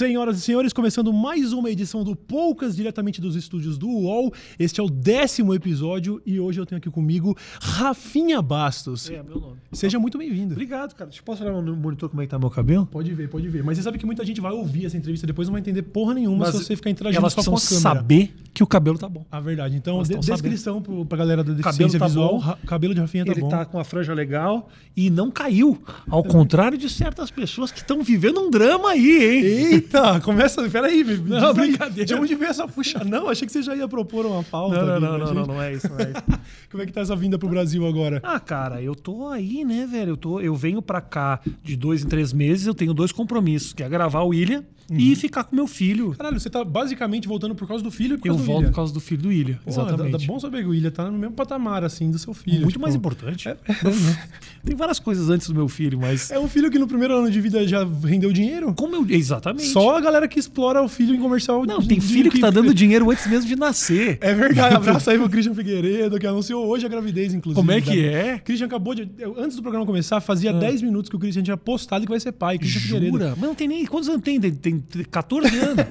Senhoras e senhores, começando mais uma edição do Poucas, diretamente dos estúdios do UOL. Este é o décimo episódio e hoje eu tenho aqui comigo Rafinha Bastos. É, meu nome. Seja muito bem-vindo. Obrigado, cara. Deixa eu posso olhar no monitor como é que tá meu cabelo? Pode ver, pode ver. Mas você sabe que muita gente vai ouvir essa entrevista depois não vai entender porra nenhuma Mas se você ficar interagindo Elas só com a câmera. saber que o cabelo tá bom. A verdade. Então, de- descrição pro, pra galera da Cabelo deficiência tá visual. bom. Cabelo de Rafinha tá Ele bom. tá com a franja legal e não caiu. Ao contrário de certas pessoas que estão vivendo um drama aí, hein? Eita, começa. Peraí, me aí, brincadeira. De onde veio essa puxa? Não, achei que você já ia propor uma pauta. Não, não, não, não, gente. não, não é isso, não é isso. Como é que tá essa vinda pro Brasil agora? Ah, cara, eu tô aí, né, velho? Eu, tô, eu venho pra cá de dois em três meses, eu tenho dois compromissos, que é gravar o Ilha e ficar com meu filho. Caralho, você tá basicamente voltando por causa do filho e por Eu volto William. por causa do filho do Ilha, dá- exatamente. Dá, bom saber que o William tá no mesmo patamar, assim, do seu filho. Muito tipo, mais importante. É, Tem várias coisas antes do meu filho, mas. é um filho que no primeiro ano de vida já rendeu dinheiro? Como eu. Exatamente. Só a galera que explora o filho em comercial. Não, de- tem filho que tá dando dinheiro antes mesmo de nascer. É verdade, abraço aí pro Christian Figueiredo, que anunciou hoje a gravidez, inclusive. Como é que Da- é? Christian acabou de. Antes do programa começar, fazia 10 minutos que o Christian tinha postado que vai ser pai. Christian Figueiredo. Jura? Mas não tem nem. Quantos anos tem? Tem, tem 14 anos.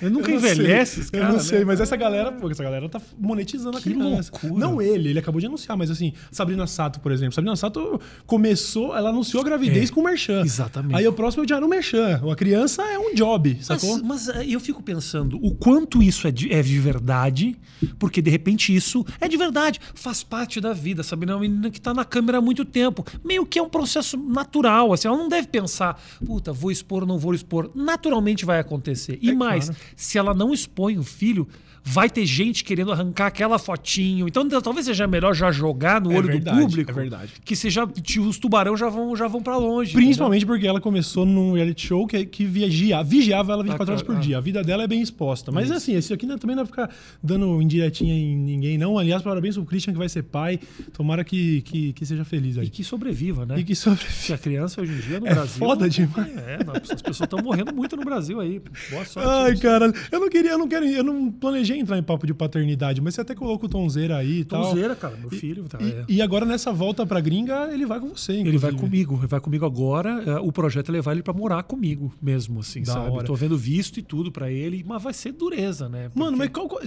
Eu nunca Eu sei, envelhece esse cara. Eu não né? sei, mas essa galera, pô, essa galera tá monetizando Que a criança. loucura. Não ele, ele acabou de anunciar, mas assim, Sabrina Sato, por exemplo. Sabrina Sato começou, ela anunciou a gravidez É, com o Merchan. exatamente. Aí o próximo já era o Merchan. A criança é um job, Mas, sacou? mas, eh, eu fico pensando o quanto isso é de, é de verdade, porque de repente isso é de verdade, faz parte da vida. Sabe, é uma menina que tá na câmera há muito tempo. Meio que é um processo natural. Assim, ela não deve pensar, puta, vou expor ou não vou expor. Naturalmente vai acontecer. E É mais, claro. se ela não expõe o filho. Vai ter gente querendo arrancar aquela fotinho. Então talvez seja melhor já jogar no É olho verdade, do público. é verdade. Que seja, os tubarão já vão, já vão para longe. Principalmente porque ela começou num reality show que, que vigia, vigiava ela 24 Ah, horas por ah. dia. A vida dela é bem exposta. Mas assim, esse aqui não- também não vai ficar dando indiretinha em ninguém, não. Aliás, parabéns pro Christian que vai ser pai. Tomara que, que, que seja feliz aí. E que sobreviva, né? E que sobre. Se a criança hoje em dia no É Brasil. foda demais. É, não, as pessoas estão morrendo muito no Brasil aí. Boa sorte. Ai, cara, eu não queria, eu não quero, eu não planejei entrar em papo de paternidade, mas você até colocou o Tonzeira aí e tal. Tonzeira, cara, meu filho. Tá, é. E, e agora nessa volta pra gringa, ele vai com você, Ele vai inclusive. comigo, ele vai comigo agora. é, O projeto é levar ele pra morar comigo mesmo, assim, Da sabe? hora. Tô vendo visto e tudo pra ele, mas vai ser dureza, né? Mano, mas Porque qual,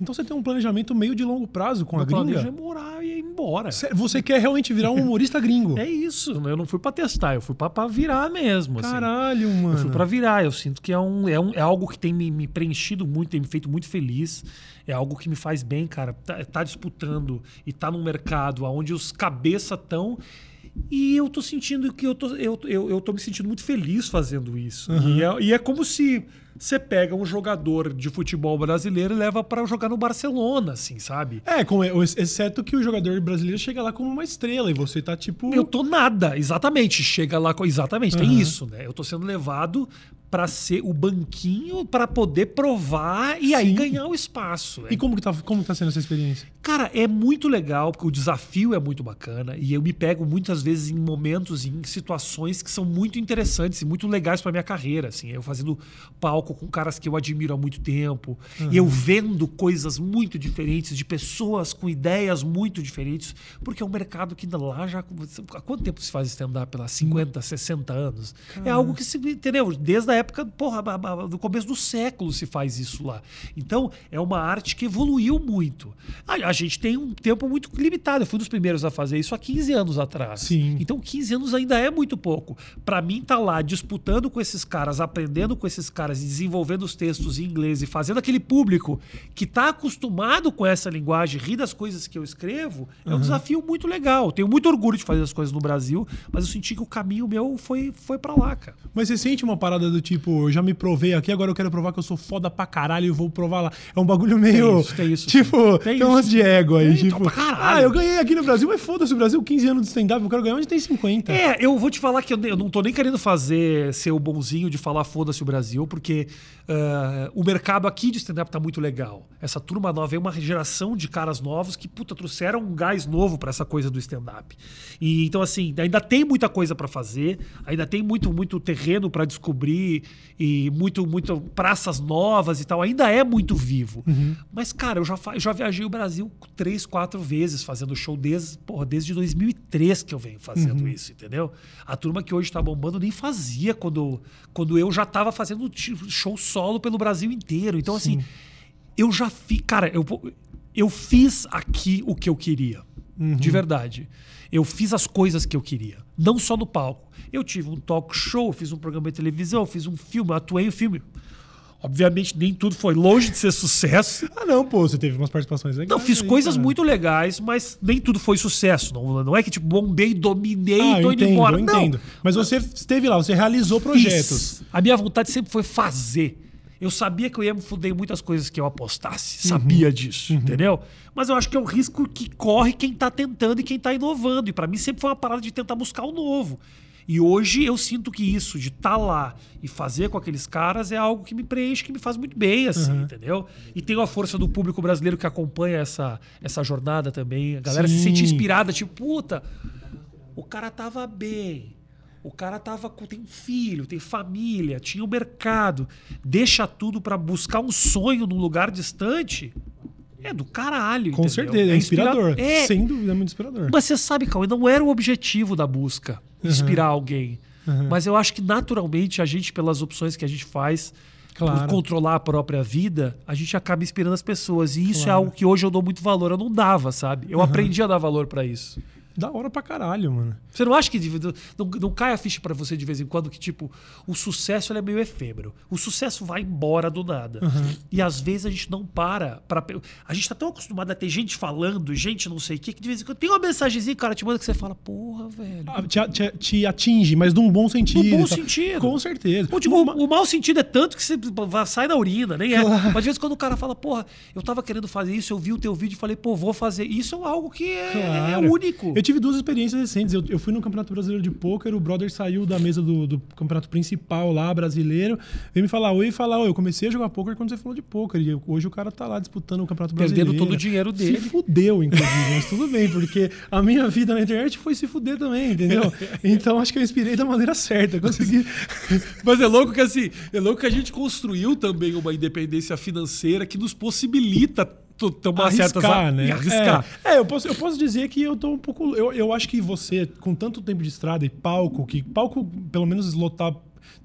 então você tem um planejamento meio de longo prazo com a meu planejo é gringa? morar e ir embora. Cê- Você quer realmente virar um humorista gringo? É isso, eu não fui pra testar, eu fui pra, pra virar mesmo. assim. Caralho, mano. Eu fui pra virar. Eu sinto que é, um, é, um, é algo que tem me, me preenchido muito, tem me feito muito feliz. É algo que me faz bem, cara. Tá, tá disputando e tá num mercado onde os cabeça estão. E eu tô sentindo que eu tô, eu, eu, eu tô me sentindo muito feliz fazendo isso. E, é, e é como se você pega um jogador de futebol brasileiro e leva pra jogar no Barcelona, assim, sabe? É, como é, exceto que o jogador brasileiro chega lá como uma estrela e você tá tipo. Eu tô nada, exatamente. Chega lá com. Exatamente, tem Aham. isso, né? Eu tô sendo levado pra ser o banquinho pra poder provar e aí Sim. ganhar o espaço. né? E como que, tá, como tá sendo essa experiência? Cara, é muito legal, porque o desafio é muito bacana e eu me pego muitas vezes em momentos, em situações que são muito interessantes e muito legais pra minha carreira. Assim, eu fazendo palco com caras que eu admiro há muito tempo, e eu vendo coisas muito diferentes, de pessoas com ideias muito diferentes, porque é um mercado que lá já. Há quanto tempo se faz stand-up? Lá 50, 60 anos. É algo que se. Entendeu? Desde a época, porra, do começo do século se faz isso lá. Então, é uma arte que evoluiu muito. A, a gente tem um tempo muito limitado. Eu fui um dos primeiros a fazer isso há 15 anos atrás. Sim. Então, 15 anos ainda é muito pouco. Pra mim, tá lá disputando com esses caras, aprendendo com esses caras e desenvolvendo os textos em inglês e fazendo aquele público que tá acostumado com essa linguagem, rir das coisas que eu escrevo, é um desafio muito legal. Tenho muito orgulho de fazer as coisas no Brasil, mas eu senti que o caminho meu foi, foi para lá, cara. Mas você sente uma parada do tipo, eu já me provei aqui, agora eu quero provar que eu sou foda pra caralho e vou provar lá. É um bagulho meio. Tem isso, tem isso, Tipo, tem, Tem um lance de ego aí. Tem, tipo, pra caralho. ah, eu ganhei aqui no Brasil, mas foda-se o Brasil, 15 anos de stand-up, eu quero ganhar onde tem 50. É, eu vou te falar que eu, não tô nem querendo fazer ser o bonzinho de falar foda-se o Brasil, porque ah, o mercado aqui de stand-up tá muito legal. Essa turma nova é uma geração de caras novos que, puta, trouxeram um gás novo pra essa coisa do stand-up. E então, assim, ainda tem muita coisa pra fazer, ainda tem muito, muito terreno pra descobrir e, e muito, muito praças novas e tal. Ainda é muito vivo. Uhum. Mas, cara, eu já, já viajei o Brasil três, quatro vezes fazendo show desde, porra, desde 2003 que eu venho fazendo Uhum. isso, entendeu? A turma que hoje tá bombando nem fazia quando, quando eu já tava fazendo show solo pelo Brasil inteiro. Então, assim, eu já fiz. Cara, eu, eu fiz aqui o que eu queria. De verdade. Eu fiz as coisas que eu queria. Não só no palco. Eu tive um talk show, fiz um programa de televisão, fiz um filme, atuei em filme. Obviamente, nem tudo foi longe de ser sucesso. Ah, não, pô, você teve umas participações legais. Não, fiz aí, coisas cara. muito legais, mas nem tudo foi sucesso. Não, não é que, tipo, bombei, dominei Ah, e tô eu indo entendo, embora. eu não. entendo. Mas você esteve lá, você realizou projetos. Fiz. A minha vontade sempre foi fazer. Eu sabia que eu ia me fuder em muitas coisas que eu apostasse. Uhum. Sabia disso, entendeu? Mas eu acho que é um risco que corre quem tá tentando e quem tá inovando. E pra mim sempre foi uma parada de tentar buscar o novo. E hoje eu sinto que isso, de estar lá e fazer com aqueles caras, é algo que me preenche, que me faz muito bem, assim, Uhum. entendeu? E tem a força do público brasileiro que acompanha essa, essa jornada também. A galera se Sim. sente inspirada, tipo, puta, o cara tava bem. O cara tava com tem um filho, tem família, tinha um mercado, deixa tudo pra buscar um sonho num lugar distante. É do caralho, Com entendeu? certeza, é inspira- inspirador. É, Sem dúvida, é muito inspirador. mas você sabe, Cauê, não era o objetivo da busca inspirar alguém. Mas eu acho que naturalmente a gente, pelas opções que a gente faz, Claro. por controlar a própria vida, a gente acaba inspirando as pessoas. E isso é Claro. algo que hoje eu dou muito valor. Eu não dava, sabe? Eu aprendi a dar valor pra isso. Da hora pra caralho, mano. Você não acha que não, não cai a ficha pra você de vez em quando que, tipo, o sucesso é meio efêmero. O sucesso vai embora do nada. E às vezes a gente não para. Pra, a gente tá tão acostumado a ter gente falando, gente não sei o que, que de vez em quando tem uma mensagenzinha, cara, te manda que você fala, porra, velho. Ah, Te, te- te atinge, mas num bom sentido. No bom tá? sentido. Com certeza. Tipo, o, o mau sentido é tanto que você sai na urina, nem é. Mas de vez em quando o cara fala, porra, eu tava querendo fazer isso, eu vi o teu vídeo e falei, pô, vou fazer. Isso é algo que é, é Claro. único. Eu tive duas experiências recentes. Eu, eu fui no Campeonato Brasileiro de Pôquer, o brother saiu da mesa do, do campeonato principal lá, brasileiro, veio me falar oi e falar, oi, eu comecei a jogar pôquer quando você falou de pôquer. E eu- hoje o cara tá lá disputando o Campeonato Perdendo Brasileiro. todo o dinheiro dele. Se fudeu, inclusive, mas tudo bem, porque a minha vida na internet foi se fuder também, entendeu? Então acho que eu inspirei da maneira certa. Consegui. Mas é louco que assim, é louco que a gente construiu também uma independência financeira que nos possibilita to- tomar certas arriscar, né? e arriscar. É, é, eu, posso, eu posso dizer que eu tô um pouco. Eu, eu acho que você, com tanto tempo de estrada e palco, que palco, pelo menos lotar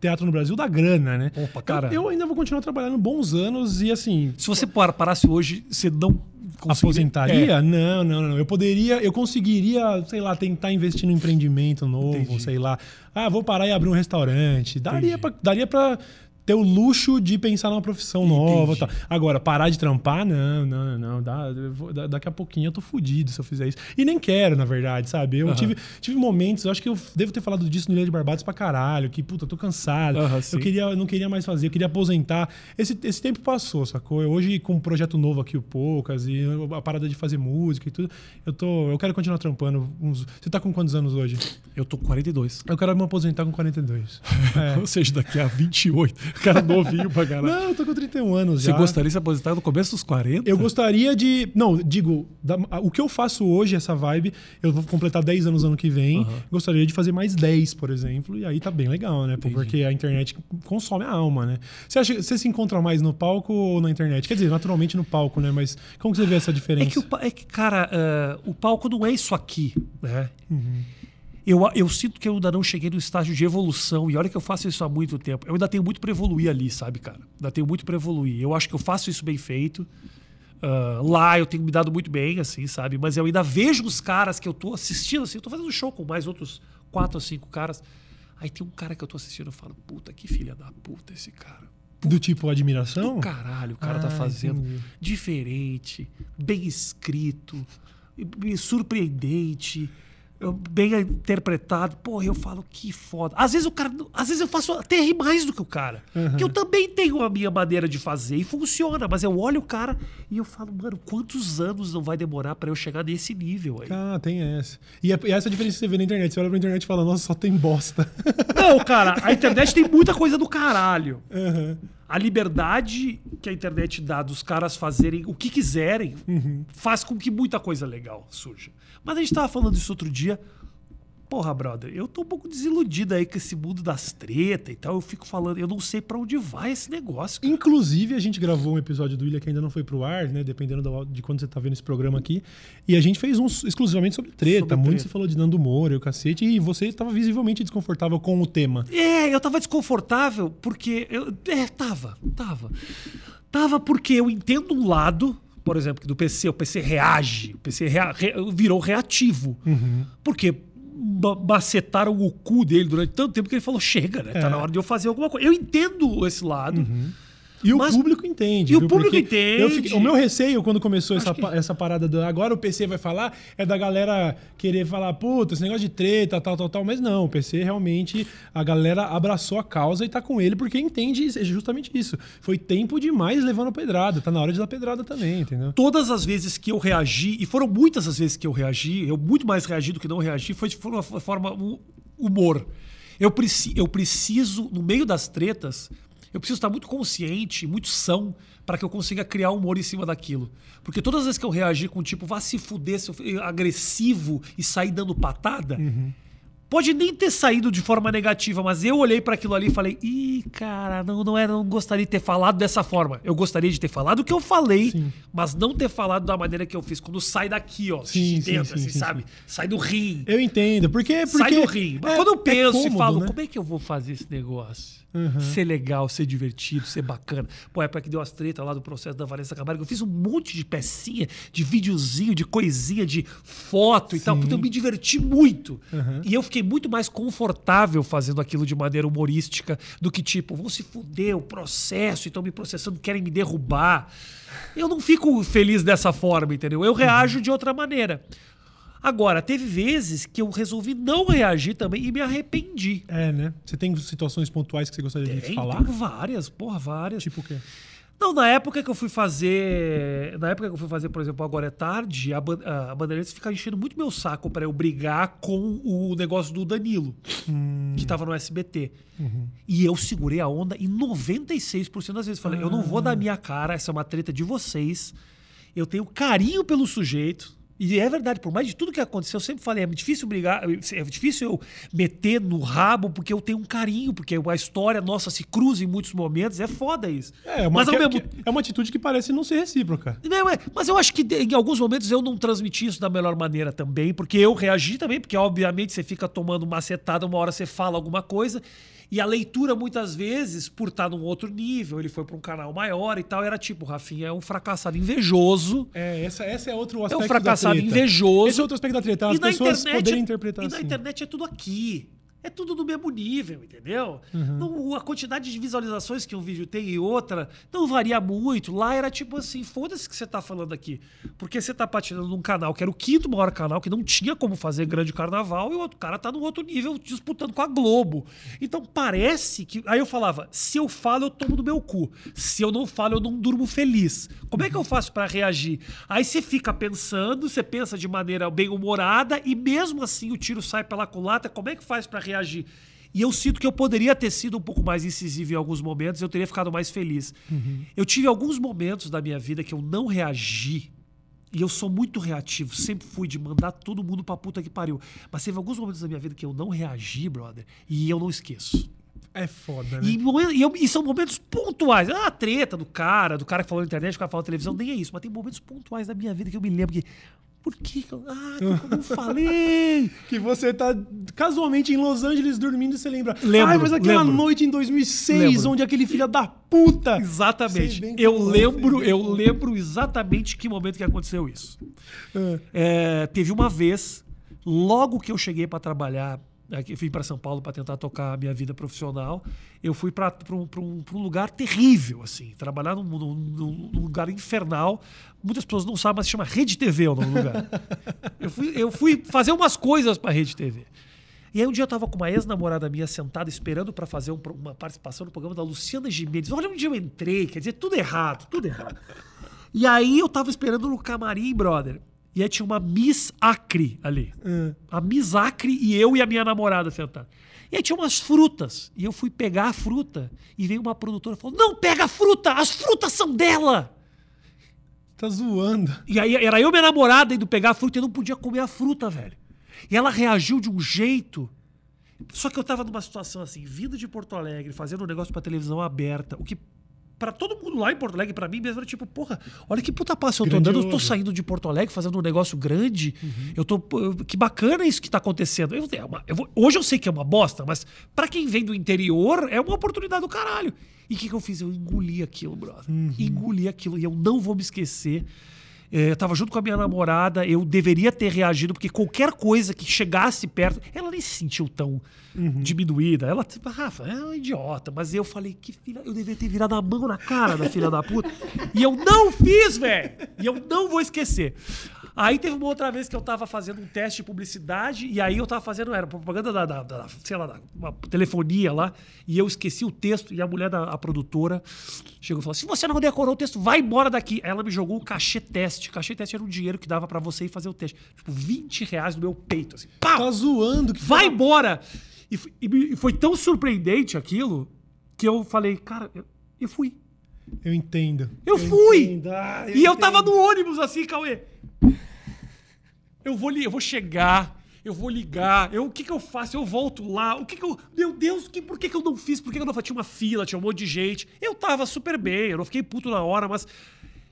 teatro no Brasil, dá grana, né? Opa, cara. Eu, eu ainda vou continuar trabalhando bons anos e assim. Se você par- parasse hoje, você não. Aposentaria? É. Não, não, não. Eu poderia, eu conseguiria, sei lá, tentar investir num empreendimento novo, Entendi. sei lá. Ah, vou parar e abrir um restaurante. Daria pra, daria pra ter o luxo de pensar numa profissão nova. e Tal. Agora, parar de trampar, não, não, não. Dá, vou- da- daqui a pouquinho eu tô fudido se eu fizer isso. E nem quero, na verdade, sabe? Eu tive, tive momentos, eu acho que eu devo ter falado disso no Ilha de Barbados pra caralho, que, puta, eu tô cansado. Eu queria, eu não queria mais fazer, eu queria aposentar. Esse, esse tempo passou, sacou? Eu Hoje, com um projeto novo aqui, o Poucas, e a parada de fazer música e tudo, eu tô. Eu quero continuar trampando. Uns, você tá com quantos anos hoje? Eu tô com 42. Eu quero me aposentar com 42. É. Ou seja, daqui a 28. Cara novinho pra caralho. Não, eu tô com 31 anos Você já. gostaria de se aposentar no começo dos 40? Eu gostaria de. Não, digo, da- o que eu faço hoje, essa vibe, eu vou completar 10 anos ano que vem. Aham. Gostaria de fazer mais 10, por exemplo, e aí tá bem legal, né? Entendi. Porque a internet consome a alma, né? Você acha você se encontra mais no palco ou na internet? Quer dizer, naturalmente no palco, né? Mas como que você vê essa É diferença? que, o, é que cara, ah, o palco não é isso aqui, né? Uhum. Eu, eu sinto que eu ainda não cheguei no estágio de evolução. E olha que eu faço isso há muito tempo. Eu ainda tenho muito pra evoluir ali, sabe, cara? Ainda tenho muito pra evoluir. Eu acho que eu faço isso bem feito. Ah, lá eu tenho me dado muito bem, assim, sabe? Mas eu ainda vejo os caras que eu tô assistindo, assim. Eu tô fazendo show com mais outros quatro ou cinco caras. Aí tem um cara que eu tô assistindo, eu falo, puta, que filha da puta esse cara. Do tipo admiração? Do caralho, o cara Ah, tá fazendo entendi. diferente, bem escrito, e- e surpreendente, bem interpretado. Porra, eu falo que foda. Às vezes o cara, às vezes eu faço até rir mais do que o cara, que eu também tenho a minha maneira de fazer e funciona, mas eu olho o cara e eu falo, mano, quantos anos não vai demorar pra eu chegar nesse nível aí? Ah, tem essa. E, é- e essa diferença que você vê na internet. Você olha pra internet e fala, nossa, só tem bosta. Não, cara, a internet tem muita coisa do caralho. Aham. A liberdade que a internet dá dos caras fazerem o que quiserem faz com que muita coisa legal surja. Mas a gente tava falando isso outro dia. Porra, brother, eu tô um pouco desiludido aí com esse mundo das tretas e tal. Eu fico falando, eu não sei para onde vai esse negócio. Cara. Inclusive, a gente gravou um episódio do Ilha que ainda não foi pro ar, né? Dependendo do, de quando você tá vendo esse programa aqui. E a gente fez um exclusivamente sobre treta. Sobre Muito treta. se falou de Nando Moura e o cacete. E você estava visivelmente desconfortável com o tema. É, eu tava desconfortável porque. Eu, é, tava, tava. Tava porque eu entendo um lado por exemplo, do PC, o PC reage, o PC rea, re, virou reativo. Uhum. Porque macetaram o cu dele durante tanto tempo que ele falou: chega, né? Tá é. na hora de eu fazer alguma coisa. Eu entendo esse lado. Uhum. E Mas, o público entende. E viu? o público Porque entende. Fiquei, o meu receio quando começou essa, que... essa parada do agora o PC vai falar é da galera querer falar, puta, esse negócio de treta, tal, tal, tal. Mas não, o PC realmente, a galera abraçou a causa e tá com ele porque entende justamente isso. Foi tempo demais levando a pedrada. Tá na hora de dar pedrada também, entendeu? Todas as vezes que eu reagi, e foram muitas as vezes que eu reagi, eu muito mais reagi do que não reagi, foi de uma forma humor. Eu, preci, eu preciso, no meio das tretas, eu preciso estar muito consciente, muito são, para que eu consiga criar humor em cima daquilo. Porque todas as vezes que eu reagir com tipo, vá se fuder, se eu agressivo e sair dando patada, uhum. Pode nem ter saído de forma negativa, mas eu olhei para aquilo ali e falei: "Ih, cara, não não era, não gostaria de ter falado dessa forma. Eu gostaria de ter falado o que eu falei, sim. mas não ter falado da maneira que eu fiz quando sai daqui, ó, sim, de dentro, sim, assim, sabe? Sai do rim. Eu entendo, porque, porque sai do rim. Mas é, quando eu é penso é cômodo, e falo, né? como é que eu vou fazer esse negócio? Uhum. Ser legal, ser divertido, ser bacana. Pô, é para que deu as tretas lá do processo da Vanessa Camargo. Eu fiz um monte de pecinha, de videozinho, de coisinha, de foto Sim. e tal. Porque eu me diverti muito. Uhum. E eu fiquei muito mais confortável fazendo aquilo de maneira humorística do que tipo, vão se fuder o processo, estão me processando, querem me derrubar. Eu não fico feliz dessa forma, entendeu? Eu reajo uhum. de outra maneira. Agora, teve vezes que eu resolvi não reagir também e me arrependi. É, né? Você tem situações pontuais que você gostaria tem, de falar? Tem várias, porra, várias. Tipo o quê? Não, na época que eu fui fazer. Na época que eu fui fazer, por exemplo, Agora é Tarde, a, a Bandeirantes fica enchendo muito meu saco para eu brigar com o negócio do Danilo, hum. que tava no SBT. Uhum. E eu segurei a onda em 96% das vezes. Falei, ah. eu não vou dar minha cara, essa é uma treta de vocês. Eu tenho carinho pelo sujeito. E é verdade, por mais de tudo que aconteceu, eu sempre falei, é difícil brigar, é difícil eu meter no rabo, porque eu tenho um carinho, porque a história nossa se cruza em muitos momentos, é foda isso. É, uma, mas, que, mesmo... é uma atitude que parece não ser recíproca. Não, é, mas eu acho que em alguns momentos eu não transmiti isso da melhor maneira também, porque eu reagi também, porque obviamente você fica tomando uma setada, uma hora você fala alguma coisa, e a leitura, muitas vezes, por estar num outro nível, ele foi para um canal maior e tal, era tipo, Rafinha é um fracassado invejoso. É, essa, essa é outro aspecto É um fracassado invejoso. Esse é outro aspecto da treta, as pessoas poderem interpretar E assim. na internet é tudo aqui é tudo do mesmo nível, entendeu? Uhum. Não, a quantidade de visualizações que um vídeo tem e outra não varia muito. Lá era tipo assim, foda-se que você tá falando aqui. Porque você tá patinando num canal que era o quinto maior canal, que não tinha como fazer grande carnaval, e o outro cara tá no outro nível disputando com a Globo. Então parece que. Aí eu falava, se eu falo, eu tomo no meu cu. Se eu não falo, eu não durmo feliz. Como é que eu faço para reagir? Aí você fica pensando, você pensa de maneira bem humorada, e mesmo assim o tiro sai pela culata. Como é que faz para reagir? Reagir. E eu sinto que eu poderia ter sido um pouco mais incisivo em alguns momentos, eu teria ficado mais feliz. Uhum. Eu tive alguns momentos da minha vida que eu não reagi. E eu sou muito reativo, sempre fui de mandar todo mundo pra puta que pariu. Mas teve alguns momentos da minha vida que eu não reagi, brother, e eu não esqueço. É foda, né? E, e, eu, e, são momentos pontuais. Ah, a treta do cara, do cara que falou na internet, do cara que falou na televisão, nem é isso. Mas tem momentos pontuais da minha vida que eu me lembro que por que? Ah, eu não falei! que você tá casualmente em Los Angeles dormindo e você lembra. Lembro, Ai, mas aquela lembro. noite em 2006, lembro. onde aquele filho da puta. Exatamente. Eu lembro, eu lembro exatamente que momento que aconteceu isso. É. É, teve uma vez, logo que eu cheguei para trabalhar eu fui para São Paulo para tentar tocar a minha vida profissional. Eu fui para um, um, um, lugar terrível, assim, trabalhar num, num, num, lugar infernal. Muitas pessoas não sabem, mas se chama Rede TV o nome do lugar. eu, fui, eu fui fazer umas coisas para Rede TV. E aí um dia eu estava com uma ex-namorada minha sentada esperando para fazer um, uma participação no programa da Luciana Gimenez. Olha onde eu entrei, quer dizer, tudo errado, tudo errado. E aí eu estava esperando no camarim, brother. E aí tinha uma Miss Acre ali. Hum. A Miss Acre e eu e a minha namorada sentados. E aí tinha umas frutas. E eu fui pegar a fruta. E veio uma produtora e falou: Não pega a fruta! As frutas são dela! Tá zoando. E aí era eu e minha namorada indo pegar a fruta e eu não podia comer a fruta, velho. E ela reagiu de um jeito. Só que eu tava numa situação assim, vindo de Porto Alegre, fazendo um negócio pra televisão aberta, o que pra todo mundo lá em Porto Alegre, pra mim mesmo, era tipo, porra, olha que puta passo eu tô andando, eu tô saindo de Porto Alegre fazendo um negócio grande, eu tô, que bacana isso que tá acontecendo. Eu, é uma- eu vou- hoje eu sei que é uma bosta, mas pra quem vem do interior, é uma oportunidade do caralho. E o que, que eu fiz? Eu engoli aquilo, brother. Engoli aquilo e eu não vou me esquecer. É, eu tava junto com a minha namorada, eu deveria ter reagido, porque qualquer coisa que chegasse perto, ela nem se sentiu tão diminuída. Ela, tipo, Rafa, é um idiota. Mas eu falei, que filha, eu deveria ter virado a mão na cara da filha da puta. E eu não fiz, velho! E eu não vou esquecer. Aí teve uma outra vez que eu tava fazendo um teste de publicidade, e aí eu tava fazendo, era propaganda da, da- da- sei lá, da uma telefonia lá, e eu esqueci o texto, e a mulher da a produtora chegou e falou: se você não decorou o texto, vai embora daqui. Aí ela me jogou o cachê teste. O cachê teste era um dinheiro que dava pra você ir fazer o teste. Tipo, 20 reais no meu peito, assim. Pau! Tá zoando. Que vai embora! E, e e foi tão surpreendente aquilo que eu falei, cara, eu, eu fui. Eu entendo. Eu fui! entendo. Ah, e eu tava entendo. no ônibus assim, Cauê. Eu vou, eu vou chegar, eu vou ligar, eu, o que que eu faço? Eu volto lá, o que que eu... Meu Deus, que, por que que eu não fiz? Por que que eu não fiz? Tinha uma fila, tinha um monte de gente. Eu tava super bem, eu não fiquei puto na hora, mas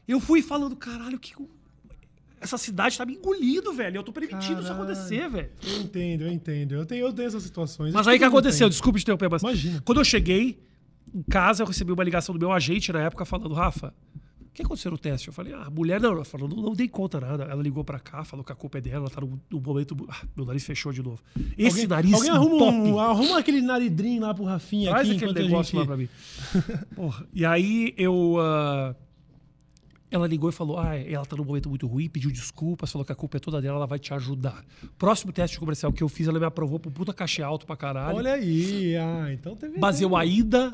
eu fui falando, caralho, o que que. Essa cidade tá me engolindo, velho. Eu tô permitindo isso Caralho. acontecer, velho. Eu entendo, eu entendo. Eu tenho, eu tenho essas situações. Mas Acho aí o que mundo aconteceu? tem. Desculpa te interromper, mas. Imagina. Quando eu cheguei em casa, eu recebi uma ligação do meu agente na época falando, Rafa, que aconteceu no teste? Eu falei, ah, a mulher não, ela falou, não, não dei conta nada. Ela ligou pra cá, falou que a culpa é dela, ela tá num, num momento. Ah, meu nariz fechou de novo. Esse Alguém, nariz alguém arruma, top. um, arruma aquele naridrinho lá pro Rafinha Traz aqui aquele negócio gente... lá pra mim. Porra. E aí eu. ah, ela ligou e falou: Ah, ela tá num momento muito ruim, pediu desculpas, falou que a culpa é toda dela, ela vai te ajudar. Próximo teste comercial que eu fiz, ela me aprovou pro puta cachê alto pra caralho. Olha aí, ah, então teve... Mas eu ainda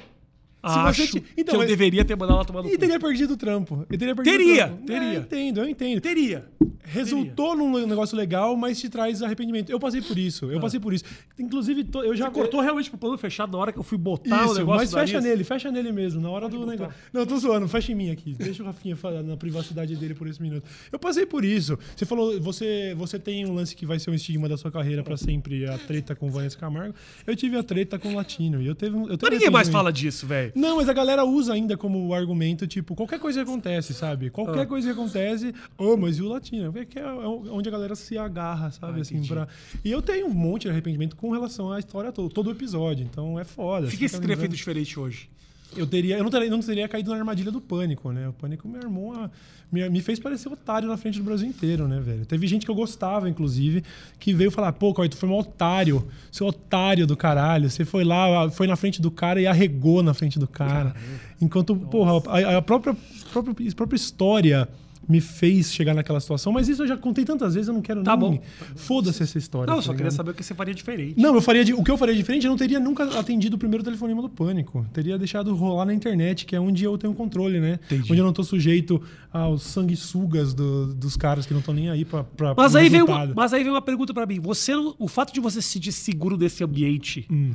acho te- então, que eu deveria ter mandado ela tomar no E cu. teria perdido o trampo. E teria perdido Teria, o trampo. teria. É, eu entendo, eu entendo. Teria. Resultou num negócio legal, mas te traz arrependimento. Eu passei por isso, eu passei por isso. Inclusive, to- eu já... Ah. Você cortou realmente pro plano fechado na hora que eu fui botar o Isso, negócio mas fecha nele, fecha nele mesmo, na hora do botar. negócio. Não, eu tô zoando, fecha em mim aqui. Deixa o Rafinha falar na privacidade dele por esse minuto. Eu passei por isso. Você falou, você, você tem um lance que vai ser um estigma da sua carreira pra sempre, a treta com Vanessa Camargo. Eu tive a treta com o Latino. E eu teve, eu tenho Mas ninguém mais fala disso, velho. Não, mas a galera usa ainda como argumento, tipo, qualquer coisa que acontece, sabe? Ah. Qualquer coisa que acontece, oh, mas e o latino? É que é onde a galera se agarra, sabe? Ah, assim, pra... E eu tenho um monte de arrependimento com relação à história toda, todo o episódio. Então é foda. O que, que Você você fica teria feito lembrando- diferente hoje? Eu, teria, eu não, teria, não teria caído na armadilha do pânico, né? O pânico me armou a- me, me fez parecer otário na frente do Brasil inteiro, né, velho? Teve gente que eu gostava, inclusive, que veio falar, pô, Cauê, tu foi um otário, seu otário do caralho. Você foi lá, foi na frente do cara e arregou na frente do cara. Enquanto, porra, a, a própria, própria, a própria história me fez chegar naquela situação, mas isso eu já contei tantas vezes, eu não quero Tá nem... bom. Foda-se essa história. Não, eu tá só queria ligado? saber o que você faria diferente. Não, eu faria de- o que eu faria diferente, eu não teria nunca atendido o primeiro telefonema do pânico. Teria deixado rolar na internet, que é onde eu tenho controle, né? Entendi. Onde eu não tô sujeito aos sanguessugas do- dos caras que não estão nem aí pra, pra Mas aí, vem uma, mas aí vem uma pergunta pra mim. Você, o fato de você se sentir seguro desse ambiente Hum.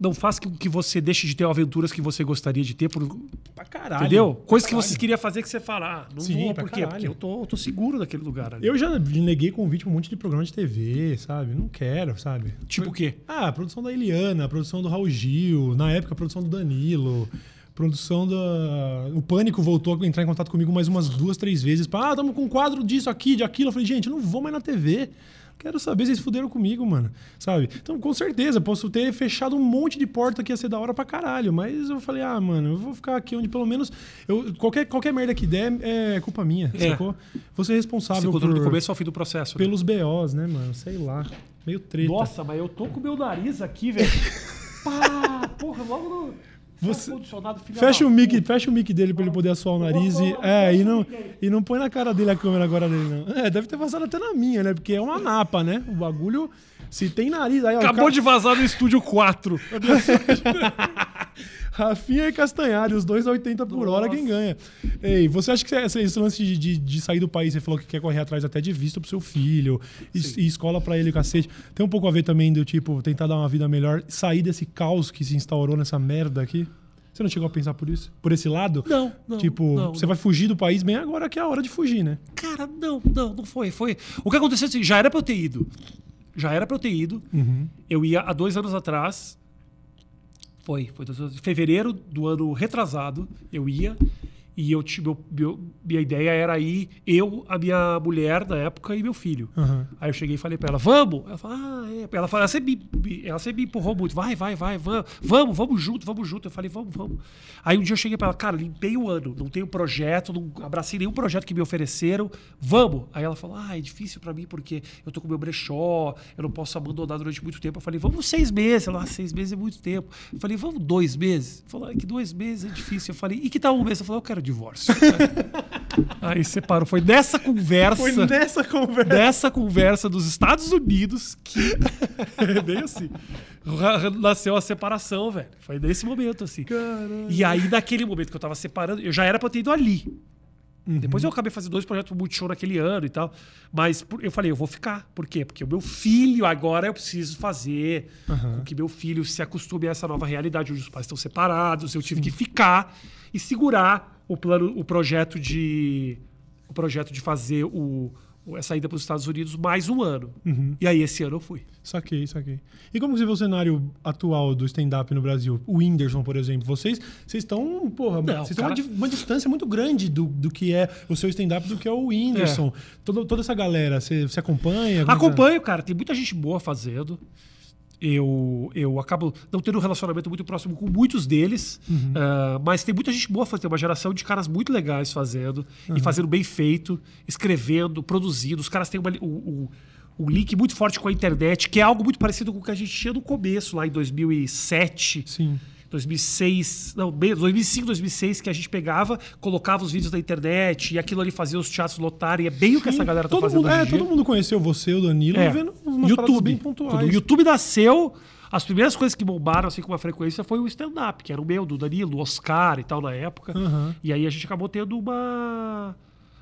Não faz com que você deixe de ter aventuras que você gostaria de ter? Por, Pra caralho. entendeu? Coisas que você queria fazer que você fala, ah, não Sim, vou, por quê? Porque eu tô, eu tô seguro daquele lugar ali. Eu já neguei convite pra um monte de programa de TV, sabe? Não quero, sabe? Tipo o quê? Ah, a produção da Eliana, a produção do Raul Gil, na época a produção do Danilo, produção da. O Pânico voltou a entrar em contato comigo mais umas duas, três vezes. Pra, ah, tamo com um quadro disso, aqui, de aquilo. Eu falei, gente, eu não vou mais na TV. Quero saber se vocês fuderam comigo, mano. Sabe? Então, com certeza, posso ter fechado um monte de porta que ia ser da hora pra caralho. Mas eu falei, ah, mano, eu vou ficar aqui onde pelo menos. Eu, qualquer, qualquer merda que der é culpa minha, É. sacou? Vou ser Você responsável controle por, do começo ao fim do processo. né? pelos BOs, né, mano? Sei lá. Meio treta. Nossa, mas eu tô com o meu nariz aqui, velho. Pá, porra, logo no. Você- Fecha o mic, fecha o mic dele pra ele poder assoar o nariz e, é, e, não, e não põe na cara dele a câmera agora dele, não. É, deve ter vazado até na minha, né? Porque é uma napa, né? O bagulho. Se tem nariz. Aí, ó, Acabou Ca- de vazar no estúdio 4. Rafinha e Castanhari, os dois a 80 por hora, Nossa. quem ganha? Ei, você acha que esse lance de, de, de sair do país, você falou que quer correr atrás até de visto pro seu filho, e, e escola pra ele, cacete. Tem um pouco a ver também do tipo, tentar dar uma vida melhor, sair desse caos que se instaurou nessa merda aqui? Você não chegou a pensar por isso? Por esse lado? Não, não, Tipo, não, você não. vai fugir do país bem agora que é a hora de fugir, né? Cara, não, não, não foi. foi. O que aconteceu é assim, já era pra eu ter ido. Já era pra eu ter ido. Uhum. Eu ia há dois anos atrás. Foi, foi em fevereiro do ano retrasado. Eu ia. E eu meu- meu- minha ideia era ir eu, a minha mulher na época e meu filho. Aham. Aí eu cheguei e falei pra ela, vamos? Ela falou, ah, é. Ela, falou, ela, sempre, me- ela sempre me empurrou muito, vai, vai, vai, vamos, vamos, vamos junto, vamos junto. Eu falei, vamos, vamos. Aí um dia eu cheguei pra ela, cara, limpei o ano, não tenho projeto, não abracei nenhum projeto que me ofereceram, vamos. Aí ela falou, ah, é difícil pra mim porque eu tô com meu brechó, eu não posso abandonar durante muito tempo. Eu falei, vamos seis meses. Ela, ah, seis meses é muito tempo. Eu falei, vamos dois meses. Falou, ah, que dois meses é difícil. Eu falei, e que tal um mês? Eu falei, eu quero divórcio. Aí separou. Foi nessa conversa Foi nessa conversa. dessa conversa dos Estados Unidos que é bem assim. Nasceu a separação, velho. Foi nesse momento, assim. Caralho. E aí, naquele momento que eu tava separando, eu já era pra ter ido ali. Uhum. Depois eu acabei fazendo dois projetos pro Multishow naquele ano e tal. Mas eu falei, eu vou ficar. Por quê? Porque o meu filho, agora eu preciso fazer com que meu filho se acostume a essa nova realidade, onde os pais estão separados. Eu tive que ficar e segurar o plano, o projeto de. O projeto de fazer o, o- a saída para os Estados Unidos mais um ano. Uhum. E aí esse ano eu fui. Saquei, saquei. E como você vê o cenário atual do stand-up no Brasil? O Whindersson, por exemplo. Vocês vocês estão, porra, Não, vocês estão cara- uma, di- uma distância muito grande do, do que é o seu stand-up do que é o Whindersson. Toda, toda essa galera, você, você acompanha? Acompanho, cara. Tem muita gente boa fazendo. Eu, eu acabo não tendo um relacionamento muito próximo com muitos deles, ah, mas tem muita gente boa fazendo. Tem uma geração de caras muito legais fazendo, e fazendo bem feito, escrevendo, produzindo. Os caras têm uma, o, o, um link muito forte com a internet, que é algo muito parecido com o que a gente tinha no começo, lá em 2007. Sim. 2006, não, bem, 2005, 2006, que a gente pegava, colocava os vídeos na internet e aquilo ali fazia os teatros lotarem. É bem o que essa galera tá todo fazendo mundo, é, todo mundo conheceu você, o Danilo, É. vendo umas YouTube. bem pontuais. o YouTube nasceu, as primeiras coisas que bombaram assim com uma frequência foi o stand-up, que era o meu, do Danilo, o Oscar e tal na época. Aham. E aí a gente acabou tendo uma.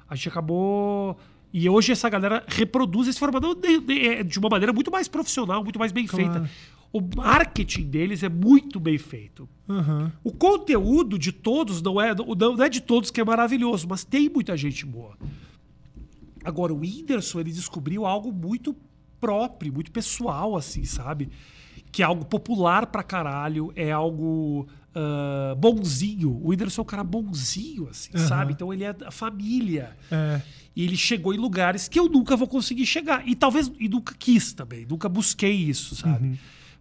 A gente acabou. E hoje essa galera reproduz esse formato de, de- de uma maneira muito mais profissional, muito mais bem Claro. feita. O marketing deles é muito bem feito. Aham. O conteúdo de todos não é, não é de todos que é maravilhoso, mas tem muita gente boa. Agora, o Whindersson, ele descobriu algo muito próprio, muito pessoal, assim, sabe? Que é algo popular pra caralho, é algo ah, bonzinho. O Whindersson é um cara bonzinho, assim, Aham. sabe? Então ele é da família. É. E ele chegou em lugares que eu nunca vou conseguir chegar. E talvez e nunca quis também, nunca busquei isso, sabe? Uhum.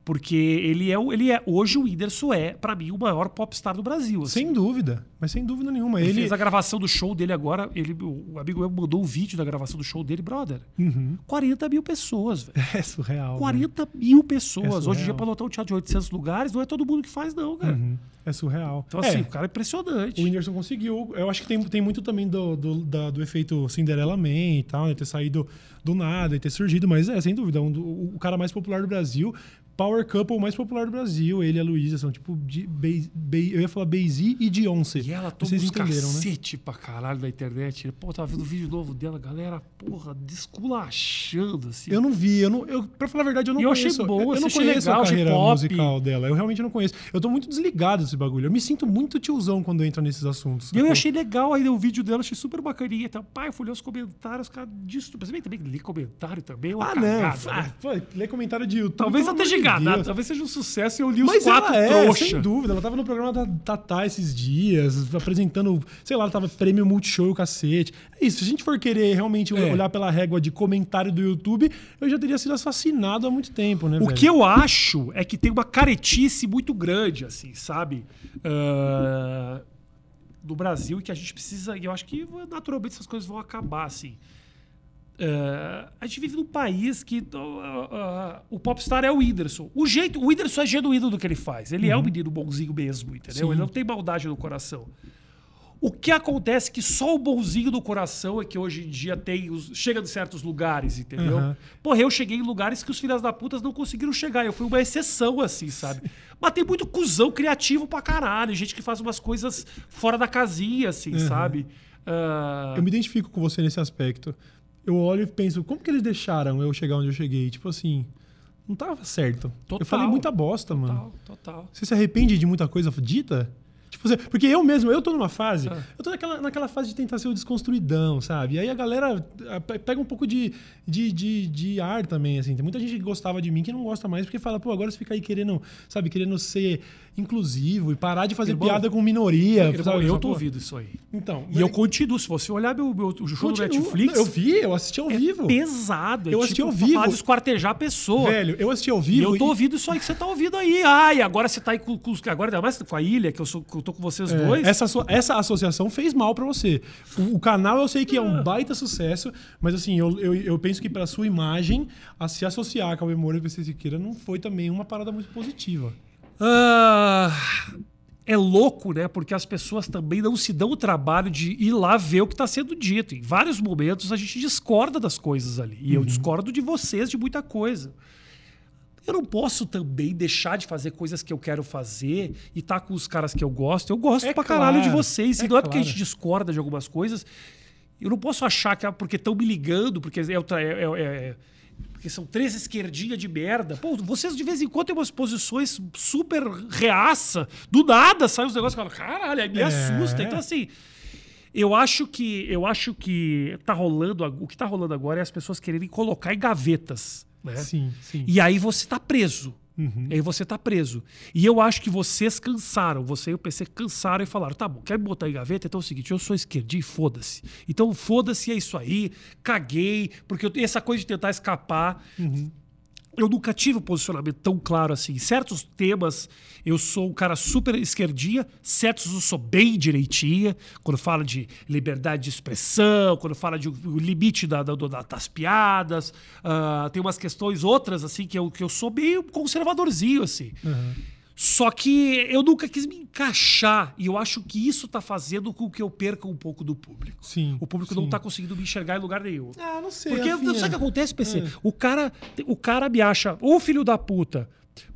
Porque ele é, o- ele é. Hoje o Whindersson é, pra mim, o maior popstar do Brasil. assim. Sem dúvida. Mas sem dúvida nenhuma. Ele, Ele. fez a gravação do show dele agora. Ele, o amigo meu mandou um vídeo da gravação do show dele, brother. Uhum. 40 mil pessoas, velho. É surreal. né? 40 mil pessoas. É Hoje em dia, pra lotar um teatro de 800 lugares, não é todo mundo que faz, não, cara. Uhum. É surreal. Então, assim, É. o cara é impressionante. O Whindersson conseguiu. Eu acho que tem, tem muito também do, do, da- do efeito Cinderella Man e tal, né? Ter saído do nada e ter surgido, mas é, sem dúvida, um o cara mais popular do Brasil. Power Couple mais popular do Brasil. Ele e a Luísa são tipo. De, Be- Be- eu ia falar Bey-Z e Beyoncé. E ela toma Vocês uns entenderam, né? cacete pra caralho na internet. Pô, tava vendo o vídeo novo dela, galera, porra, desculachando, assim. Eu não vi, eu não, eu, pra falar a verdade, eu não E eu achei conheço. bom, eu, eu não conheço legal, a carreira musical dela. Eu realmente não conheço. Eu tô muito desligado desse bagulho. Eu me sinto muito tiozão quando entra nesses assuntos. E eu achei legal aí o vídeo dela, achei super bacaninha. Então, pai, eu fui ler os comentários, cara, disso. Mas bem também ler comentário também é Ah, não. cagada, Ah, né? pô, ler comentário de YouTube. Talvez não amor de enganado, Deus. talvez seja um sucesso e eu li os Mas quatro ela é, trouxa. sem dúvida. Ela tava no programa da Tatá esses dias, apresentando, sei lá, ela tava prêmio Multishow e o cacete. É isso, se a gente for querer realmente É. olhar pela régua de comentário do YouTube, eu já teria sido assassinado há muito tempo, né, O velho? que eu acho é que tem uma caretice muito grande, assim, sabe? Ah, do Brasil e que a gente precisa. E eu acho que naturalmente essas coisas vão acabar, assim. Ah, a gente vive num país que ah, ah, o popstar é o Whindersson. O jeito, o Whindersson é genuíno do que ele faz. Ele é um menino bonzinho mesmo, entendeu? Sim. Ele não tem maldade no coração. O que acontece é que só o bonzinho do coração é que hoje em dia tem os, chega em certos lugares, entendeu? Aham. Porra, eu cheguei em lugares que os filhos da putas não conseguiram chegar. Eu fui uma exceção, assim, sabe? Mas tem muito cuzão criativo pra caralho. Gente que faz umas coisas fora da casinha, assim, Uhum. sabe? Ah, Eu me identifico com você nesse aspecto. Eu olho e penso, como que eles deixaram eu chegar onde eu cheguei? Tipo assim, não tava certo. Total. Eu falei muita bosta, mano. Total, total. Você se arrepende de muita coisa dita? Tipo, porque eu mesmo, eu tô numa fase, eu tô naquela, naquela fase de tentar ser o desconstruidão, sabe? E aí a galera ah, pe- pega um pouco de, de, de, de ar também, assim. Tem muita gente que gostava de mim que não gosta mais, porque fala, pô, agora você fica aí querendo, sabe, querendo ser inclusivo e parar de fazer Irmão, piada com minoria. Irmão, sabe? eu Essa tô ouvindo isso aí. Então, E eu continuo. Se você olhar meu, meu o show do continua. Netflix, Eu vi, eu assisti ao é vivo. pesado. É Eu assisti tipo ao vivo. falar de esquartejar a pessoa. Velho, eu assisti ao E vivo. eu tô ouvindo isso aí que você tá ouvindo aí. Ai, agora você tá aí com, com. Agora ainda mais com a ilha, que eu, sou, eu tô com vocês É, dois. Essa, essa associação fez mal pra você. O, o canal eu sei que é Ah. um baita sucesso, mas assim, eu, eu, eu penso que pra sua imagem, a se associar com a memória do PC Siqueira não foi também uma parada muito positiva. Ah, é louco, né? Porque as pessoas também não se dão o trabalho de ir lá ver o que está sendo dito. Em vários momentos a gente discorda das coisas ali. E eu discordo de vocês de muita coisa. Eu não posso também deixar de fazer coisas que eu quero fazer e estar com os caras que eu gosto. Eu gosto É pra caralho de claro, vocês. E é não é porque a claro. gente discorda de algumas coisas. Eu não posso achar que é porque estão me ligando, porque é, é- é- é- porque são três esquerdinhas de merda. Pô, vocês de vez em quando têm umas posições super reaça. Do nada sai uns negócios que eu falo, caralho, aí me É. assusta. Então, assim, eu acho que eu acho que tá rolando, o que tá rolando agora é as pessoas quererem colocar em gavetas. Né? Sim, sim. E aí você tá preso. Uhum. E aí você tá preso. E eu acho que vocês cansaram, você e o PC cansaram e falaram: tá bom, quer me botar em gaveta? Então é o seguinte, eu sou esquerdinho, foda-se. Então foda-se, é isso aí, caguei, porque eu, essa coisa de tentar escapar. Eu nunca tive um posicionamento tão claro assim. Certos temas, eu sou um cara super esquerdinha, certos eu sou bem direitinha. Quando fala de liberdade de expressão, quando fala de o limite da- da- da- das piadas. ah, tem umas questões outras, assim, que eu, que eu sou meio conservadorzinho, assim. Só que eu nunca quis me encaixar. E eu acho que isso tá fazendo com que eu perca um pouco do público. Sim, O público não sim. tá conseguindo me enxergar em lugar nenhum. Ah, não sei. Porque sabe o que acontece, PC? É. O, cara, o cara me acha ou filho da puta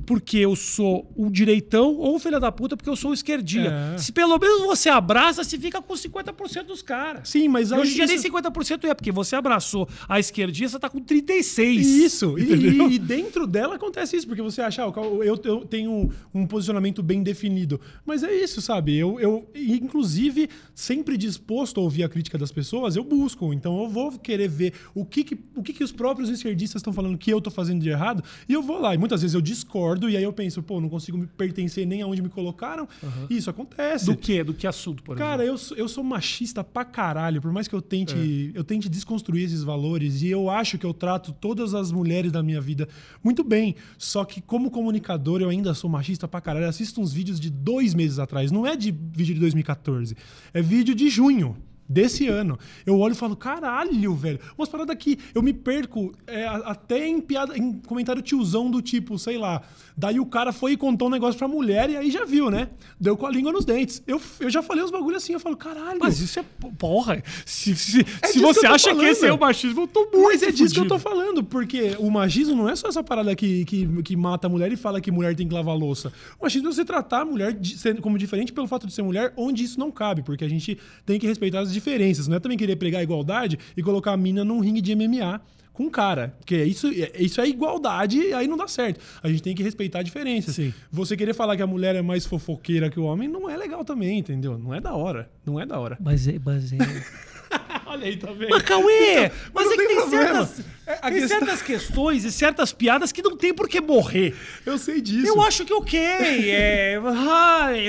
porque eu sou um direitão ou filho da puta porque eu sou um esquerdinha. É. Se pelo menos você abraça, você fica com 50% dos caras. Sim, mas hoje em dia nem isso- 50% é, porque você abraçou a esquerdinha, você tá com 36. Isso, e, e dentro dela acontece isso, porque você acha, ah, eu, eu tenho um posicionamento bem definido. Mas é isso, sabe? Eu, eu, inclusive, sempre disposto a ouvir a crítica das pessoas, eu busco. Então eu vou querer ver o que, que, o que, que os próprios esquerdistas estão falando que eu tô fazendo de errado, e eu vou lá. E muitas vezes eu discordo, e aí eu penso, pô, não consigo me pertencer nem aonde me colocaram. E isso acontece. Do que? Do que assunto, por Cara, exemplo? eu sou, eu sou machista pra caralho, por mais que eu tente, É. eu tente desconstruir esses valores, e eu acho que eu trato todas as mulheres da minha vida muito bem. Só que, como comunicador, eu ainda sou machista pra caralho. Eu assisto uns vídeos de dois meses atrás. Não é de vídeo de 2014, é vídeo de junho. Desse ano. Eu olho e falo, caralho, velho. Umas paradas que eu me perco é, até em piada, em comentário tiozão do tipo, sei lá. Daí o cara foi e contou um negócio pra mulher e aí já viu, né? Deu com a língua nos dentes. Eu, eu já falei uns bagulho assim, eu falo, caralho. Mas isso é porra. Se, se, se É que você tô acha que falando. esse é o machismo, eu tô muito Mas é disso que eu tô falando, porque o machismo não é só essa parada que, que, que mata a mulher e fala que mulher tem que lavar louça. O machismo é você tratar a mulher de- como diferente pelo fato de ser mulher, onde isso não cabe, porque a gente tem que respeitar as diferenças. Não é também querer pregar a igualdade e colocar a mina num ringue de MMA com um cara. Porque isso, isso é igualdade e aí não dá certo. A gente tem que respeitar a diferença. Sim. Você querer falar que a mulher é mais fofoqueira que o homem não é legal também, entendeu? Não é da hora. Não é da hora. Mas é, mas é. Olha aí, tá vendo? Mas Cauê! mas não é que tem problema. certas, É, tem questão- certas questões e certas piadas que não tem por que morrer. Eu sei disso. Eu acho que ok, é, ah, é,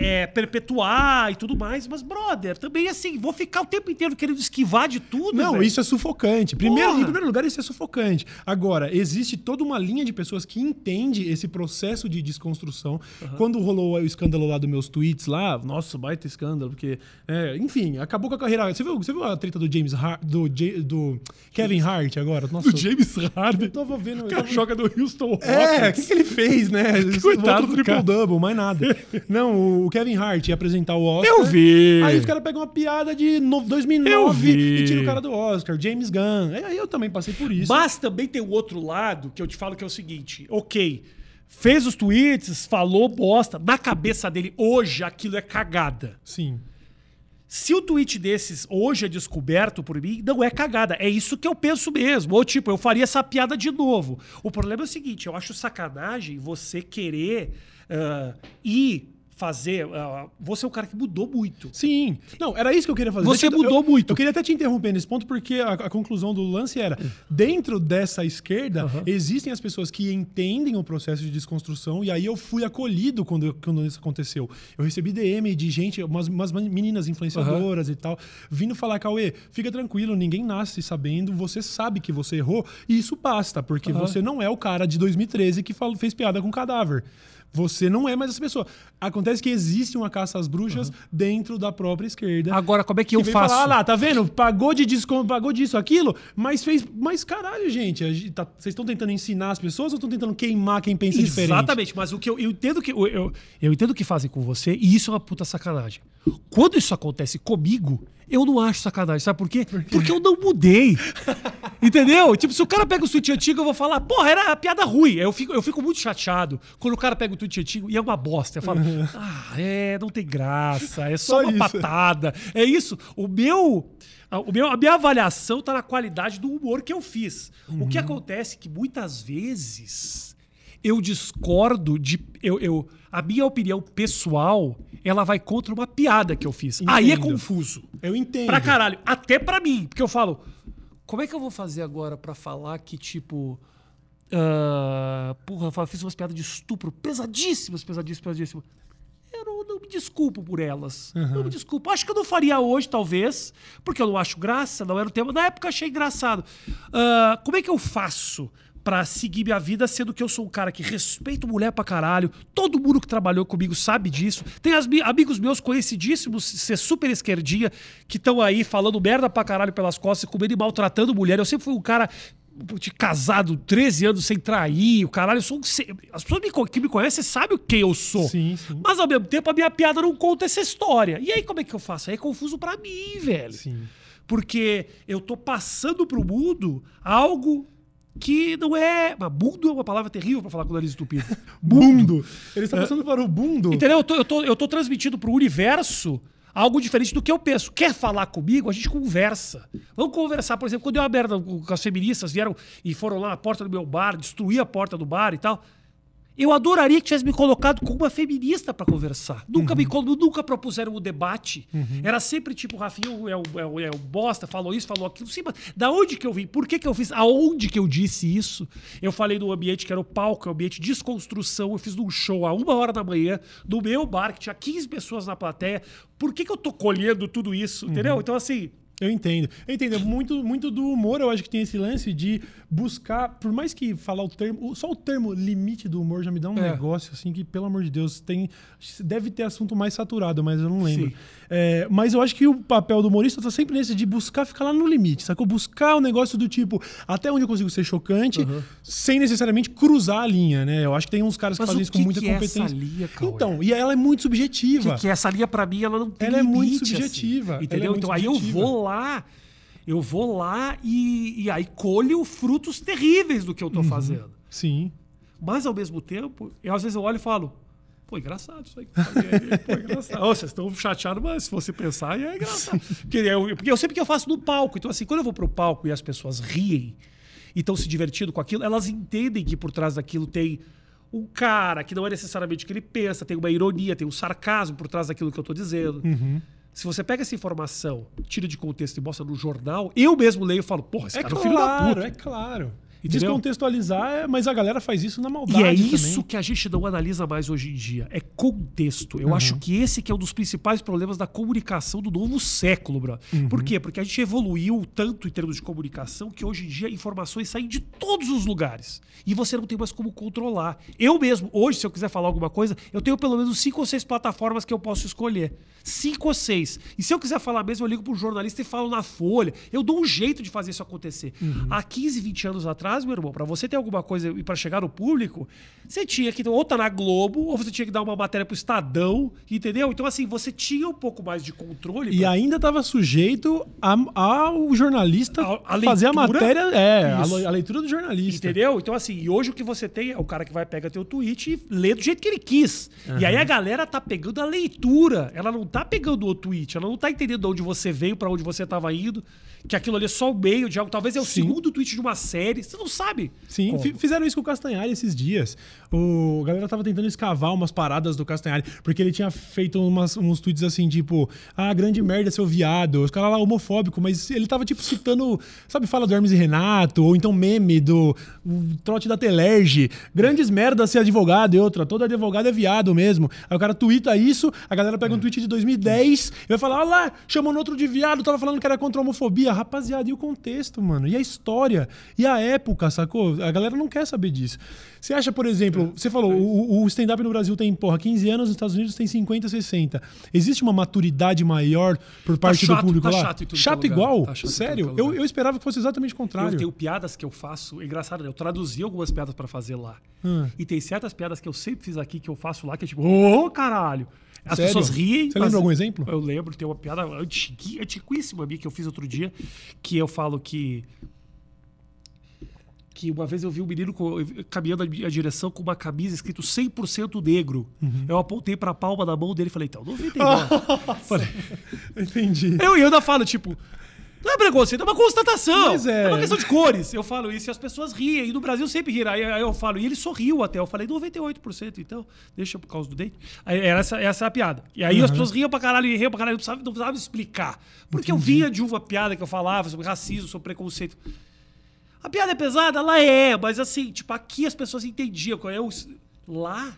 é- é perpetuar e tudo mais, mas, brother, também assim, vou ficar o tempo inteiro querendo esquivar de tudo. Não, velho. isso é sufocante. Primeiro, Porra! em primeiro lugar, isso é sufocante. Agora, existe toda uma linha de pessoas que entende esse processo de desconstrução. Quando rolou o escândalo lá dos meus tweets lá, nossa, baita escândalo, porque, é, enfim, acabou com a carreira. Você viu, você viu a treta do James Hart, do, Ja- do Kevin Hart agora? Nossa, Do James Harden. eu tava vendo. O cara tava- joga no Houston Rockets. É, o que, que ele fez, né? Coitado do triple-double, mais nada. Não, o Kevin Hart ia apresentar o Oscar. Eu vi. Aí os caras pegam uma piada de no- Eu 2009 vi. e tiram o cara do Oscar, James Gunn. É, Aí eu também passei por isso. Mas também tem o outro lado que eu te falo que é o seguinte: ok, fez os tweets, falou bosta, na cabeça dele, hoje aquilo é cagada. Sim. Se o tweet desses hoje é descoberto por mim, não é cagada. É isso que eu penso mesmo. Ou tipo, eu faria essa piada de novo. O problema é o seguinte: eu acho sacanagem você querer ah, ir fazer. Uh, você é um cara que mudou muito. Sim. Não, era isso que eu queria fazer. Você eu- mudou eu, muito. Eu queria até te interromper nesse ponto, porque a, a conclusão do lance era: dentro dessa esquerda, Aham. existem as pessoas que entendem o processo de desconstrução, e aí eu fui acolhido quando, quando isso aconteceu. Eu recebi DM de gente, umas, umas meninas influenciadoras e tal, vindo falar, Cauê, fica tranquilo, ninguém nasce sabendo, você sabe que você errou, e isso basta, porque Aham. você não é o cara de 2013 que falou- fez piada com cadáver. Você não é mais essa pessoa. Acontece que existe uma caça às bruxas dentro da própria esquerda. Agora, como é que eu vem faço? Falar, ah lá, tá vendo? Pagou de desconto, pagou disso, aquilo, mas fez. Mas caralho, gente, tá- vocês estão tentando ensinar as pessoas ou estão tentando queimar quem pensa diferente? Exatamente, mas o que eu, eu entendo que eu, eu, eu entendo o que fazem com você e isso é uma puta sacanagem. Quando isso acontece comigo, eu não acho sacanagem, sabe por quê? Porque eu não mudei. Entendeu? Tipo, se o cara pega o tweet antigo, eu vou falar, porra, era a piada ruim. Eu fico, eu fico muito chateado quando o cara pega o tweet antigo e é uma bosta. Eu falo, ah, é, não tem graça, é só, Só uma isso. patada. É isso. O meu. A, o meu, a minha avaliação tá na qualidade do humor que eu fiz. O que acontece é que muitas vezes eu discordo de. Eu, eu- a minha opinião pessoal, ela vai contra uma piada que eu fiz. Aí é Entendo. confuso. Eu entendo. Pra caralho. Até pra mim. Porque eu falo, como é que eu vou fazer agora pra falar que, tipo. ah, porra, eu fiz umas piadas de estupro pesadíssimas, pesadíssimas, pesadíssimas. Eu não, não me desculpo por elas. Não me desculpo. Acho que eu não faria hoje, talvez, porque eu não acho graça, não era o tema. Na época eu achei engraçado. Ah, como é que eu faço pra seguir minha vida, sendo que eu sou um cara que respeito mulher pra caralho? Todo mundo que trabalhou comigo sabe disso. Tem as mi- amigos meus conhecidíssimos, ser super esquerdinha, que estão aí falando merda pra caralho pelas costas, comendo e maltratando mulher. Eu sempre fui um cara de casado 13 anos sem trair, o caralho, eu sou um as pessoas que me conhecem sabem quem eu sou. Sim, sim. Mas ao mesmo tempo a minha piada não conta essa história. E aí como é que eu faço? Aí é confuso pra mim, velho. Sim. Porque eu tô passando pro mundo algo que não é, mas mundo é uma palavra terrível pra falar com o nariz entupido. Bundo. Ele está passando para o bundo. Entendeu? Eu tô, eu, tô, eu tô transmitindo pro universo algo diferente do que eu penso. Quer falar comigo? A gente conversa. Vamos conversar, por exemplo, quando deu uma merda com as feministas, vieram e foram lá na porta do meu bar, destruir a porta do bar e tal. Eu adoraria que tivesse me colocado com uma feminista pra conversar. Nunca me colo- nunca propuseram o debate. Era sempre tipo, Rafinha é o, é, o, é o bosta, falou isso, falou aquilo. Sim, mas da onde que eu vim? Por que que eu fiz? Aonde que eu disse isso? Eu falei no ambiente que era o palco, é o ambiente de desconstrução. Eu fiz num show a uma hora da manhã, no meu bar, que tinha 15 pessoas na plateia. Por que que eu tô colhendo tudo isso? Entendeu? Então, assim, Eu entendo. Eu entendo. Muito, muito do humor, eu acho que tem esse lance de buscar, por mais que falar o termo, só o termo limite do humor já me dá um É. negócio assim que, pelo amor de Deus, tem deve ter assunto mais saturado, mas eu não lembro. É, mas eu acho que o papel do humorista tá sempre nesse de buscar ficar lá no limite, sacou? Buscar o negócio do tipo, até onde eu consigo ser chocante, sem necessariamente cruzar a linha, né? Eu acho que tem uns caras que Mas fazem isso com que muita que é essa competência. linha, Cauê? então, e ela é muito que, subjetiva. que essa linha pra mim ela não tem Ela é muito limite, subjetiva, é entendeu? muito então aí eu subjetiva. vou lá, eu vou lá e, e aí colho frutos terríveis do que eu tô Uhum. fazendo. Sim. Mas ao mesmo tempo, eu às vezes eu olho e falo, pô, engraçado isso aí. que Pô, engraçado. Ô, vocês estão chateados, mas se você pensar, é engraçado. Porque eu, porque eu sei porque eu faço no palco. Então, assim, quando eu vou pro palco e as pessoas riem e estão se divertindo com aquilo, elas entendem que por trás daquilo tem um cara que não é necessariamente o que ele pensa, tem uma ironia, tem um sarcasmo por trás daquilo que eu tô dizendo. Uhum. Se você pega essa informação, tira de contexto e mostra no jornal, eu mesmo leio e falo, porra, esse É cara é um filho da claro, puta. é claro. Entendeu? Descontextualizar, é- mas a galera faz isso na maldade E é também. isso que a gente não analisa mais hoje em dia. É contexto. Uhum. Eu acho que esse que é um dos principais problemas da comunicação do novo século, bro. Uhum. Por quê? Porque a gente evoluiu tanto em termos de comunicação que hoje em dia informações saem de todos os lugares. E você não tem mais como controlar. Eu mesmo, hoje, se eu quiser falar alguma coisa, eu tenho pelo menos cinco ou seis plataformas que eu posso escolher. Cinco ou seis. E se eu quiser falar mesmo, eu ligo para um jornalista e falo na Folha. Eu dou um jeito de fazer isso acontecer. Uhum. Há 15, 20 anos atrás, meu irmão, para você ter alguma coisa e para chegar no público, você tinha que ou tá na Globo, ou você tinha que dar uma matéria pro Estadão, entendeu? Então, assim, você tinha um pouco mais de controle. E pra- ainda estava sujeito a- ao jornalista A- a fazer a matéria. É, a, Isso. le- a leitura do jornalista. Entendeu? Então, assim, e hoje o que você tem é o cara que vai pegar teu tweet e lê do jeito que ele quis. E aí a galera tá pegando a leitura. Ela não tá pegando o tweet. Ela não tá entendendo de onde você veio, pra onde você tava indo. Que aquilo ali é só o meio de algo. Talvez é o Sim. segundo tweet de uma série. Você não sabe. Sim, como. fi- fizeram isso com o Castanhari esses dias. O a galera tava tentando escavar umas paradas do Castanhari, porque ele tinha feito umas, uns tweets assim, tipo, ah, grande merda, seu viado. Os caras lá homofóbico, mas ele tava, tipo, citando, sabe, fala do Hermes e Renato, ou então meme do trote da Telerge. Grandes merdas ser advogado e outra. Todo advogado é viado mesmo. Aí o cara twitta isso, a galera pega um tweet de 2010 e vai falar, olha lá, chamando outro de viado, tava falando que era contra a homofobia. Rapaziada, e o contexto, mano? E a história? E a época, sacou? A galera não quer saber disso. Você acha, por exemplo, você falou, o, o stand-up no Brasil tem, porra, 15 anos, nos Estados Unidos tem 50, 60. Existe uma maturidade maior por parte chato, do público tá lá? chato tudo é lugar. igual? Tá chato em Sério? é Eu, eu esperava que fosse exatamente o contrário. Eu tenho piadas que eu faço. É engraçado, né? Eu traduzi algumas piadas pra fazer lá. Hum. E tem certas piadas que eu sempre fiz aqui que eu faço lá, que é tipo, ô caralho! As Sério? pessoas riem. Você mas- lembra algum exemplo? Eu lembro, tem uma piada antiquíssima minha que eu fiz outro dia, que eu falo que. Que uma vez eu vi um menino caminhando a direção com uma camisa escrito 100% negro. Uhum. Eu apontei pra palma da mão dele e falei, então, 99. Falei, Entendi. eu, eu ainda falo, tipo, não é preconceito, é uma constatação. É. é. uma questão de cores. Eu falo isso e as pessoas riem. E no Brasil sempre riram. Aí, aí eu falo, e ele sorriu até. Eu falei, 98%, então, deixa por causa do dente. Aí, era essa, essa é a piada. E aí as pessoas riam pra caralho e riam pra caralho. Não precisava, não precisava explicar. Porque eu vinha de uma piada que eu falava sobre racismo, sobre preconceito. A piada é pesada? Ela é, mas assim, tipo, aqui as pessoas entendiam. Eu, lá,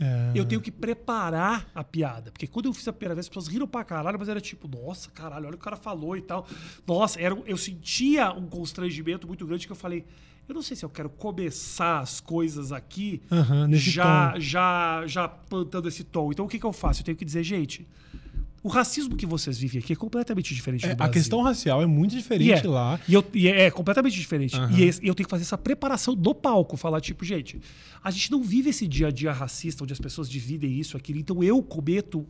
É. eu tenho que preparar a piada. Porque quando eu fiz a primeira vez, as pessoas riram pra caralho, mas era tipo, nossa, caralho, olha o que o cara falou e tal. Nossa, era, eu sentia um constrangimento muito grande que eu falei. Eu não sei se eu quero começar as coisas aqui nesse já, tom. já, já plantando esse tom. Então o que, que eu faço? Eu tenho que dizer, gente, o racismo que vocês vivem aqui é completamente diferente É, do a Brasil. questão racial é muito E diferente é. lá. E, eu- e é, é completamente diferente. Aham. E eu tenho que fazer essa preparação do palco. Falar, tipo, gente, a gente não vive esse dia a dia racista, onde as pessoas dividem isso, aquilo. Então eu cometo.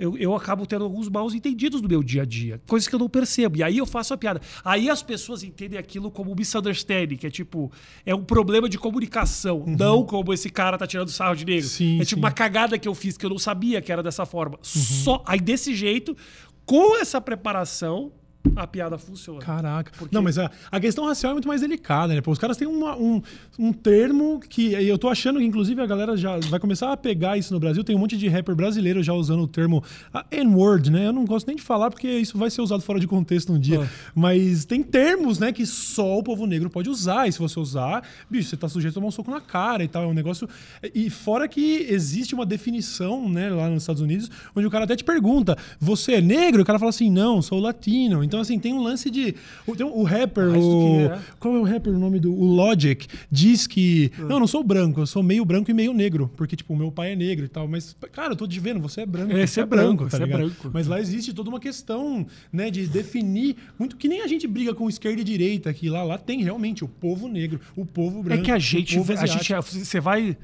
Eu, eu acabo tendo alguns maus entendidos no meu dia a dia. Coisas que eu não percebo. E aí eu faço a piada. Aí as pessoas entendem aquilo como misunderstanding, que é tipo, é um problema de comunicação. Não como esse cara tá tirando sarro de negro. Uhum. Sim, é tipo sim. Uhum. uma cagada que eu fiz, que eu não sabia que era dessa forma. Só Aí desse jeito, com essa preparação, a piada funciona. Caraca. Porque- Não, mas a, a questão racial é muito mais delicada, né? Pô, os caras têm uma- um, um termo que eu tô achando que, inclusive, a galera já vai começar a pegar isso no Brasil. Tem um monte de rapper brasileiro já usando o termo N-word, né? Eu não gosto nem de falar porque isso vai ser usado fora de contexto um dia. Ah. Mas tem termos, né, que só o povo negro pode usar. E se você usar, bicho, você tá sujeito a tomar um soco na cara e tal. É um negócio. E fora que existe uma definição, né, lá nos Estados Unidos, onde o cara até te pergunta: você é negro? O cara fala assim: não, sou latino. Então, assim, tem um lance de. O, o rapper, do o. é. Qual é o rapper? O nome do. O Logic diz que. Ah. Não, eu não sou branco, eu sou meio branco e meio negro. Porque, tipo, o meu pai é negro e tal. Mas, cara, eu tô te vendo, você é branco. É, você é é branco, branco, tá você é ligado? branco. Mas lá existe toda uma questão, né, de definir. Muito que nem a gente briga com esquerda e direita aqui. Lá, lá tem realmente o povo negro, o povo É branco. que a gente, a gente, asiático. você vai,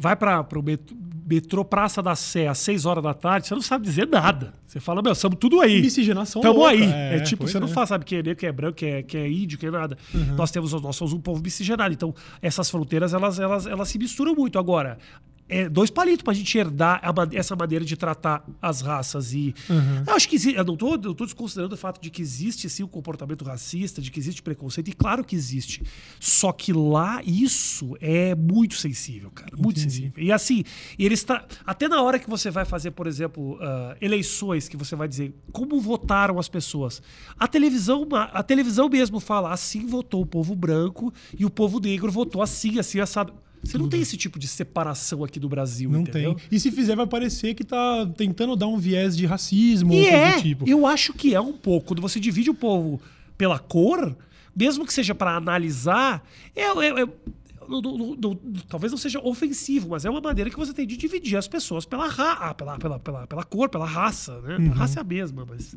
vai para o metrô Praça da Sé às 6 horas da tarde, você não sabe dizer nada. Você fala, meu, estamos tudo aí. Miscigenação Tamo louca. aí. É, É, tipo, você não é. Uhum. fala, sabe, quem é negro, quem é branco, quem é, quem é índio, quem é nada. Nós temos, nós somos um povo miscigenado. Então, essas fronteiras, elas, elas, elas se misturam muito. Agora, é dois palitos pra gente herdar a essa maneira de tratar as raças. E Uhum. eu acho que eu não tô desconsiderando o fato de que existe sim um comportamento racista, de que existe preconceito, e claro que existe. Só que lá isso é muito sensível, cara. Muito Entendi. sensível. E assim, eles tra... até na hora que você vai fazer, por exemplo, ah, eleições, que você vai dizer como votaram as pessoas. A televisão, a televisão mesmo fala assim votou o povo branco e o povo negro votou assim, assim, assado. Você não tem esse tipo de separação aqui do Brasil, Não entendeu? tem. E se fizer, vai parecer que tá tentando dar um viés de racismo E ou é, do tipo. eu acho que é um pouco. Quando você divide o povo pela cor, mesmo que seja para analisar, é, é- é- não- não- não- talvez não seja ofensivo, mas é uma maneira que você tem de dividir as pessoas pela, ra ah, pela, pela, pela, pela cor, pela raça. Né? A raça é a mesma, mas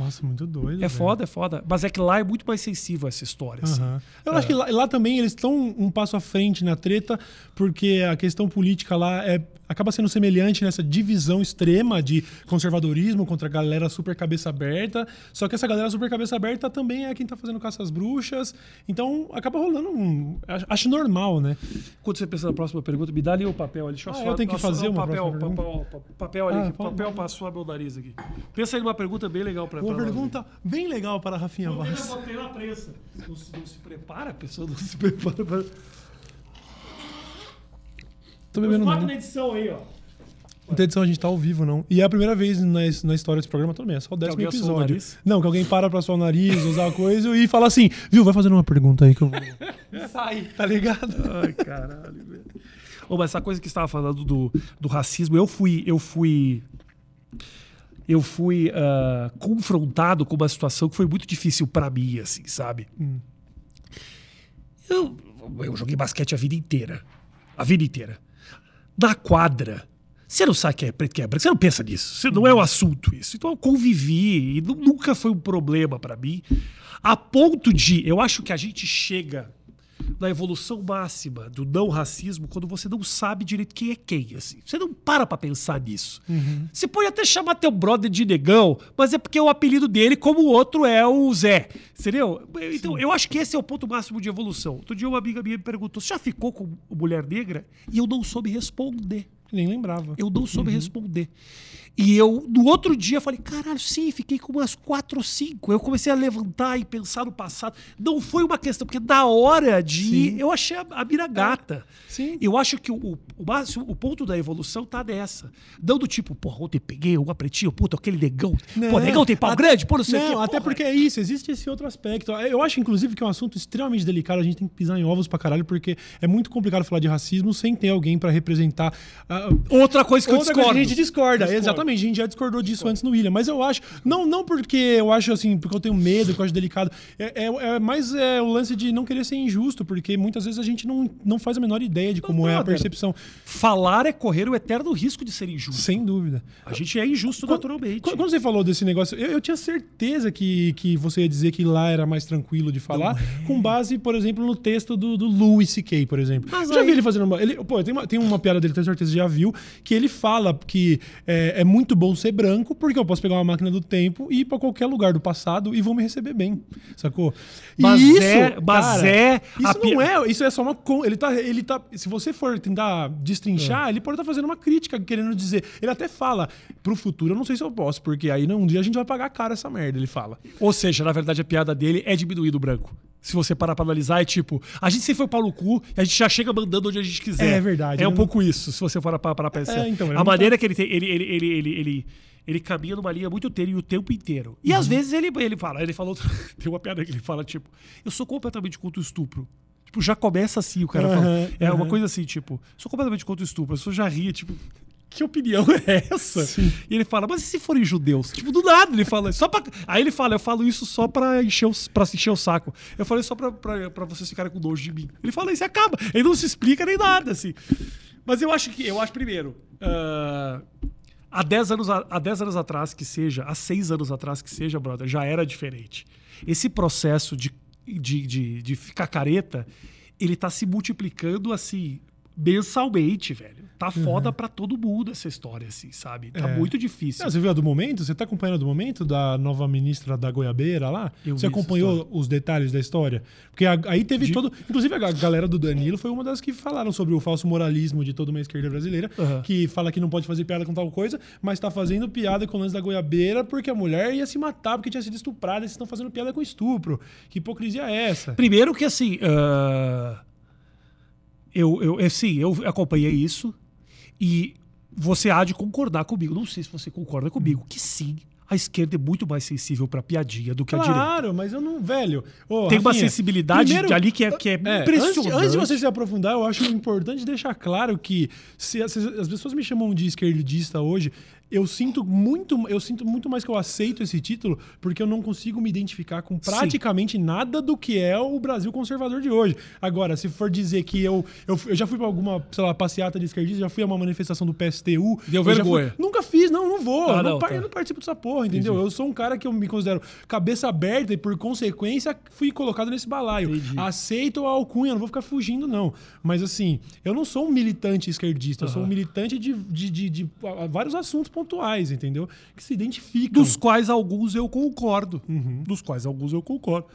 Nossa, muito doido. é velho. foda, é foda. Mas é que lá é muito mais sensível essa história. assim. Aham. Eu acho que lá, lá também eles estão um passo à frente na treta, porque a questão política lá é, acaba sendo semelhante nessa divisão extrema de conservadorismo contra a galera super cabeça aberta. Só que essa galera super cabeça aberta também é quem tá fazendo caça às bruxas. Então acaba rolando um. acho- normal, né? Quando você pensa na próxima pergunta, me dá ali o papel ali. Deixa eu Ah, eu tenho que fazer uma papel, papel, papel, papel ali, Ah, papel passou a meu nariz aqui. Pensa aí numa pergunta bem legal para Uma pergunta bem legal para a Rafinha Eu Vaz. botei na prensa. Não se, não se prepara, a pessoa não se prepara. Pra... Tô Os bebendo nada. na edição aí, ó. Não tem edição, a gente tá ao vivo, não. E é a primeira vez na, na história desse programa também, é só o décimo episódio. Não, que alguém para pra suar o nariz, usar a coisa e fala assim, viu, vai fazendo uma pergunta aí que eu vou. Sai, tá ligado? Ai, caralho, velho. Ô, mas essa coisa que você estava falando do, do racismo, eu fui. Eu fui. Eu fui ah, confrontado com uma situação que foi muito difícil pra mim, assim, sabe? Eu, eu joguei basquete a vida inteira. A vida inteira. Na quadra, você não sabe que é preto que é branco, você não pensa nisso. Você não é um assunto isso. Então eu convivi e nu- nunca foi um problema pra mim. A ponto de, eu acho que a gente chega na evolução máxima do não racismo quando você não sabe direito quem é quem. Assim. Você não para pra pensar nisso. Você pode até chamar teu brother de negão, mas é porque é o apelido dele, como o outro é o Zé. Entendeu? Então, eu acho que esse é o ponto máximo de evolução. Outro dia uma amiga minha me perguntou: você já ficou com mulher negra? E eu não soube responder. Nem lembrava. Eu não soube responder. E eu, no outro dia, falei, caralho, sim, fiquei com umas quatro ou cinco. Eu comecei a levantar e pensar no passado. Não foi uma questão, porque na hora de Sim. ir, eu achei a, a mira gata. Sim. Eu acho que o, o, o ponto da evolução tá nessa. Não do tipo, porra, ontem peguei uma pretinha, puta, aquele negão. pô, negão tem pau até- grande, pô, não sei o não, quê. até Porra. porque é isso, existe esse outro aspecto. Eu acho, inclusive, que é um assunto extremamente delicado, a gente tem que pisar em ovos pra caralho, porque é muito complicado falar de racismo sem ter alguém pra representar. ah, Outra coisa que eu Outra discordo. coisa que a gente discorda, Discordo. exatamente. A gente já discordou disso antes no William, mas eu acho. Não, não porque eu acho assim, porque eu tenho medo, que eu acho delicado. É, é, é mais é, o lance de não querer ser injusto, porque muitas vezes a gente não, não faz a menor ideia de como é a percepção. Falar é correr o eterno risco de ser injusto. Sem dúvida. A gente é injusto naturalmente. Quando quando você falou desse negócio, eu, eu tinha certeza que, que você ia dizer que lá era mais tranquilo de falar, com base, por exemplo, no texto do, do Louis C.K., por exemplo. Mas já aí- vi ele fazendo uma. Ele, pô, tem uma, tem uma piada dele, tenho certeza que você já viu, que ele fala que é, é muito bom ser branco, porque eu posso pegar uma máquina do tempo e ir pra qualquer lugar do passado e vão me receber bem. Sacou? Mas isso, é- mas é Isso pi- não é. Isso é só uma. con- Ele tá. Ele tá se você for tentar destrinchar, É. ele pode estar fazendo uma crítica, querendo dizer. Ele até fala, pro futuro eu não sei se eu posso, porque aí um dia a gente vai pagar caro essa merda, ele fala. Ou seja, na verdade, a piada dele é diminuir do branco. Se você parar pra analisar, é tipo, a gente sempre foi pau no cu e a gente já chega mandando onde a gente quiser. É verdade, É um ele pouco isso, se você for parar pra pensar. É, então, ele a não maneira que ele tem. Ele, ele, ele, ele, ele, ele caminha numa linha muito tênue o tempo inteiro. E Uhum. às vezes ele, ele fala, ele falou. tem uma piada que ele fala, tipo, eu sou completamente contra o estupro. Tipo, já começa assim, o cara Aham, fala. É uma aham. coisa assim, tipo, sou completamente contra o estupro. A pessoa já ria, tipo. Que opinião é essa? Sim. E ele fala, mas e se forem judeus? Tipo, do nada ele fala. Só pra... Aí ele fala, eu falo isso só pra encher o, pra encher o saco. Eu falei só pra, pra, pra vocês ficarem com nojo de mim. Ele fala isso e acaba. Ele não se explica nem nada, assim. Mas eu acho que, eu acho primeiro, ah, há 10 anos, há 10 anos atrás que seja, há 6 anos atrás que seja, brother, já era diferente. Esse processo de, de, de, de ficar careta, ele tá se multiplicando assim, mensalmente, velho. Tá foda pra todo mundo essa história, assim, sabe? Tá É. muito difícil. Você viu a do momento? Você tá acompanhando a do momento da nova ministra da Goiabeira lá? Eu você acompanhou os detalhes da história? Porque a- aí teve De- todo. Inclusive a ga- galera do Danilo foi uma das que falaram sobre o falso moralismo de toda uma esquerda brasileira, Aham. que fala que não pode fazer piada com tal coisa, mas tá fazendo piada com o lance da goiabeira porque a mulher ia se matar porque tinha sido estuprada e vocês estão fazendo piada com estupro. Que hipocrisia é essa? Primeiro que assim, ah, eu, eu, eu, sim, eu acompanhei isso e você há de concordar comigo. Não sei se você concorda comigo, que sim, a esquerda é muito mais sensível pra piadinha do que a direita. Claro, mas eu não. Velho. Tem uma Rafinha, sensibilidade primeiro- ali que é, que é, É, impressionante. antes, antes de você se aprofundar, eu acho importante deixar claro que se as, as pessoas me chamam de esquerdista hoje, eu sinto muito, eu sinto muito mais que eu aceito esse título, porque eu não consigo me identificar com praticamente nada do que é o Brasil conservador de hoje. Agora, se for dizer que eu, eu, eu já fui pra alguma, sei lá, passeata de esquerdista, já fui a uma manifestação do PSTU. Deu vergonha. fui- nunca fiz, não, não vou. Ah, não, não, tá. eu não participo dessa porra, entendeu? Eu sou um cara que eu me considero cabeça aberta e, por consequência, fui colocado nesse balaio. Entendi. Aceito a alcunha, não vou ficar fugindo, não. Mas, assim, eu não sou um militante esquerdista, eu sou um militante de, de, de- de, vários assuntos pontuais, entendeu? Que se identificam. Dos quais alguns eu concordo. Dos quais alguns eu concordo.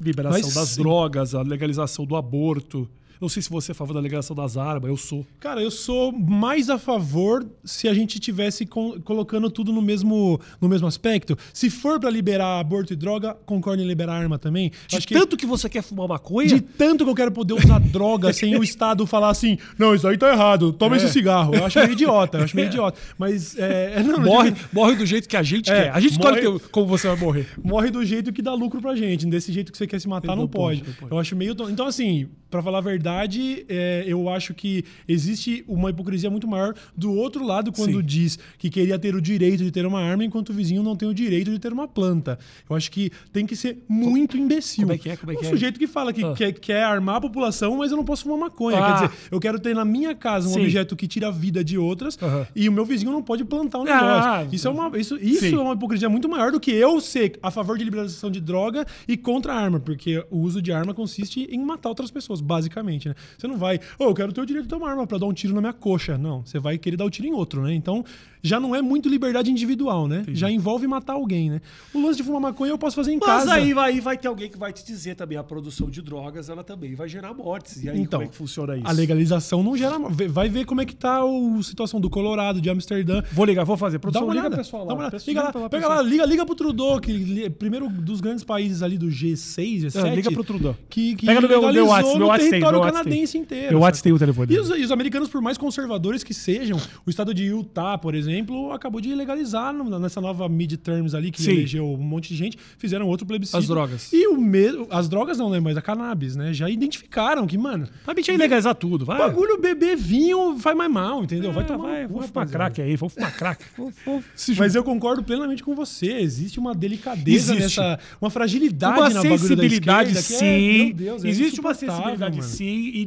Liberação Mas das sim. drogas, a legalização do aborto. Não sei se você é a favor da legalização das armas, eu sou. Cara, eu sou mais a favor se a gente tivesse colocando tudo no mesmo, no mesmo aspecto. Se for pra liberar aborto e droga, concordo em liberar arma também. De Acho tanto que você quer fumar maconha, de tanto que eu quero poder usar droga sem o Estado falar assim, não, isso aí tá errado, toma É. esse cigarro. Eu acho meio idiota, eu acho meio idiota. Mas, é, não, não morre, morre do jeito que a gente É, quer. A gente escolhe morre- teu- como você vai morrer. morre do jeito que dá lucro pra gente. Desse jeito que você quer se matar, Não não, pode, não pode. Eu acho meio. Então, assim, pra falar a verdade, é, eu acho que existe uma hipocrisia muito maior do outro lado quando Sim. diz que queria ter o direito de ter uma arma enquanto o vizinho não tem o direito de ter uma planta. Eu acho que tem que ser muito imbecil. como é que é? Como é que um é? sujeito que fala que Ah. quer, quer armar a população, mas eu não posso fumar maconha. Ah. Quer dizer, eu quero ter na minha casa um Sim. objeto que tira a vida de outras Aham. e o meu vizinho não pode plantar um Ah, negócio. isso é uma, isso, isso sim. é uma hipocrisia muito maior do que eu ser a favor de liberalização de droga e contra a arma, porque o uso de arma consiste em matar outras pessoas, basicamente, né? Você não vai, oh, eu quero ter o direito de ter uma arma pra dar um tiro na minha coxa. Não, você vai querer dar o tiro em outro, né? Então, já não é muito liberdade individual, né? Já envolve matar alguém, né? O lance de fumar maconha eu posso fazer em Mas casa. aí, aí vai ter alguém que vai te dizer também, a produção de drogas, ela também vai gerar mortes. E aí, Então, como é que funciona isso? A legalização não gera. Vai ver como é que tá a situação do Colorado, de Amsterdã. Vou ligar, vou fazer. Dá Produção, uma liga olhada. pro pessoal dá lá. uma olhada. Pessoal, Liga lá, pega pessoal. lá, liga, liga pro Trudeau, que é primeiro dos grandes países ali do G6, G7. Ah, liga pro Trudeau. Que, que Pega no meu- meu WhatsApp, meu WhatsApp tem, território WhatsApp canadense tem. inteiro. Meu WhatsApp tem o telefone E os, e os americanos, por mais conservadores que sejam, o estado de Utah, por exemplo, acabou de legalizar nessa nova midterms ali, que Sim. elegeu um monte de gente, fizeram outro plebiscito. As drogas. E o mesmo. As drogas não, né? Mas a cannabis, né? Já identificaram que, mano. Vai mentir legalizar tudo, vai. Bagulho beber vinho faz mais mal, entendeu? vai É, tomar vai, no cu, vamos fumar crack aí, vamos fumar crack. Mas eu concordo plenamente com você. Existe uma delicadeza Existe. nessa. Uma fragilidade uma na bagulho da sensibilidade, esquerda, que sim. é, meu Deus, é Existe uma sensibilidade, mano. sim.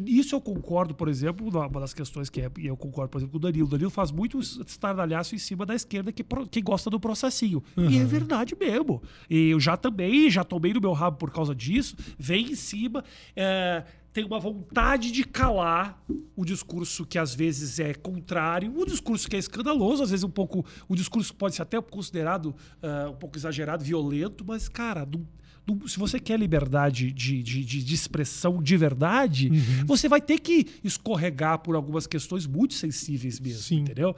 E isso eu concordo, por exemplo, uma das questões que é, e eu concordo, por exemplo, com o Danilo. O Danilo faz muito estardalhaço em cima da esquerda que, que gosta do processinho. E é verdade mesmo. E eu já também, já tomei no meu rabo por causa disso. Vem em cima. é, tem uma vontade de calar o discurso que às vezes é contrário, o discurso que é escandaloso, às vezes um pouco. O discurso pode ser até considerado ah, um pouco exagerado, violento, mas, cara, não- não- se você quer liberdade de, de, de- de expressão de verdade, Uhum. você vai ter que escorregar por algumas questões muito sensíveis mesmo, Sim. entendeu?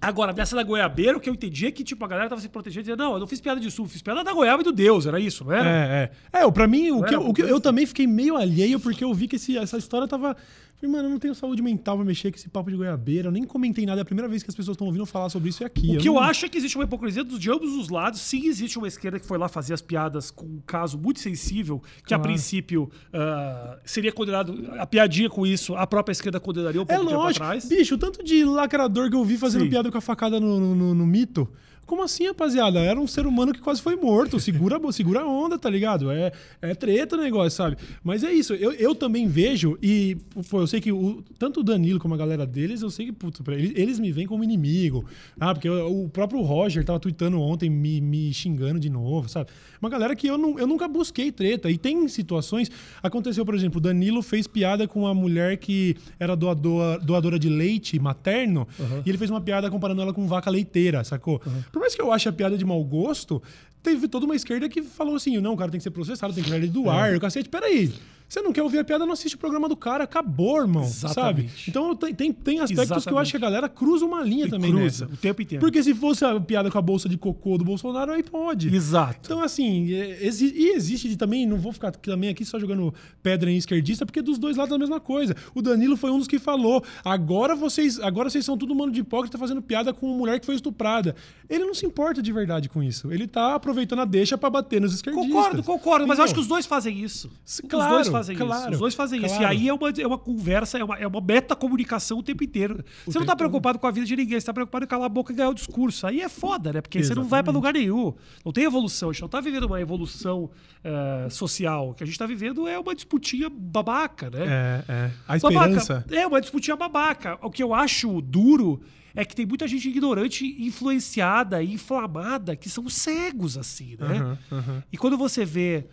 Agora, nessa da goiabeira, o que eu entendi é que tipo, a galera tava se protegendo e dizendo, não, eu não fiz piada de sul, fiz piada da goiaba e do Deus, era isso, não era? É, é. É, pra mim, o que, eu, o que eu, também fiquei meio alheio porque eu vi que esse- essa história tava. Falei, mano, eu não tenho saúde mental pra mexer com esse papo de goiabeira. Eu nem comentei nada. É a primeira vez que as pessoas estão ouvindo falar sobre isso é aqui. O que eu não- acho é que existe uma hipocrisia dos- de ambos os lados. Sim, existe uma esquerda que foi lá fazer as piadas com um caso muito sensível, que a Claro. princípio ah, seria condenado. A piadinha com isso, a própria esquerda condenaria um É pouco tempo lógico. atrás. Bicho, o tanto de lacrador que eu vi fazendo Sim. piada com a facada no, no- no- mito. Como assim, rapaziada? Era um ser humano que quase foi morto. Segura, segura a onda, tá ligado? É, é treta o negócio, sabe? Mas é isso. Eu, eu também vejo, e pô, eu sei que o- tanto o Danilo como a galera deles, eu sei que, puto, eles, eles me veem como inimigo. Ah, porque o, o próprio Roger tava tweetando ontem, me, me xingando de novo, sabe? Uma galera que eu, não, eu nunca busquei treta. E tem situações. Aconteceu, por exemplo, o Danilo fez piada com uma mulher que era doadora, doadora de leite materno. E ele fez uma piada comparando ela com vaca leiteira, sacou? Por mais que eu ache a piada de mau gosto, teve toda uma esquerda que falou assim: não, o cara tem que ser processado, tem que tirar ele do ar. O cacete, peraí. Você não quer ouvir a piada, não assiste o programa do cara. Acabou, irmão. Sabe? Exatamente. Então tem, tem, tem aspectos que eu Exatamente. acho que a galera cruza uma linha também cruza nessa. o tempo inteiro. Porque se fosse a piada com a bolsa de cocô do Bolsonaro, aí pode. Exato. Então, assim, é, exi- e existe de também, não vou ficar também aqui só jogando pedra em esquerdista, porque dos dois lados é a mesma coisa. O Danilo foi um dos que falou: agora vocês, agora vocês são todo mundo de hipócrita fazendo piada com uma mulher que foi estuprada. Ele não se importa de verdade com isso. Ele tá aproveitando a deixa pra bater nos esquerdistas. Concordo, concordo, mas eu acho que os dois fazem isso. Claro, os dois fazem claro, isso. Os dois fazem isso. E claro. aí é uma, é uma conversa, é uma, é uma meta-comunicação o tempo inteiro. você não tá preocupado com a vida de ninguém, você tá preocupado em calar a boca e ganhar o discurso. Aí é foda, né? Porque você não vai Exatamente. lugar nenhum. Não tem evolução. A gente não tá vivendo uma evolução eh, social. O que a gente tá vivendo é uma disputinha babaca, né? É, é. A Babaca. esperança. É, uma disputinha babaca. O que eu acho duro é que tem muita gente ignorante, influenciada e inflamada, que são cegos, assim, né? Aham, aham. E quando você vê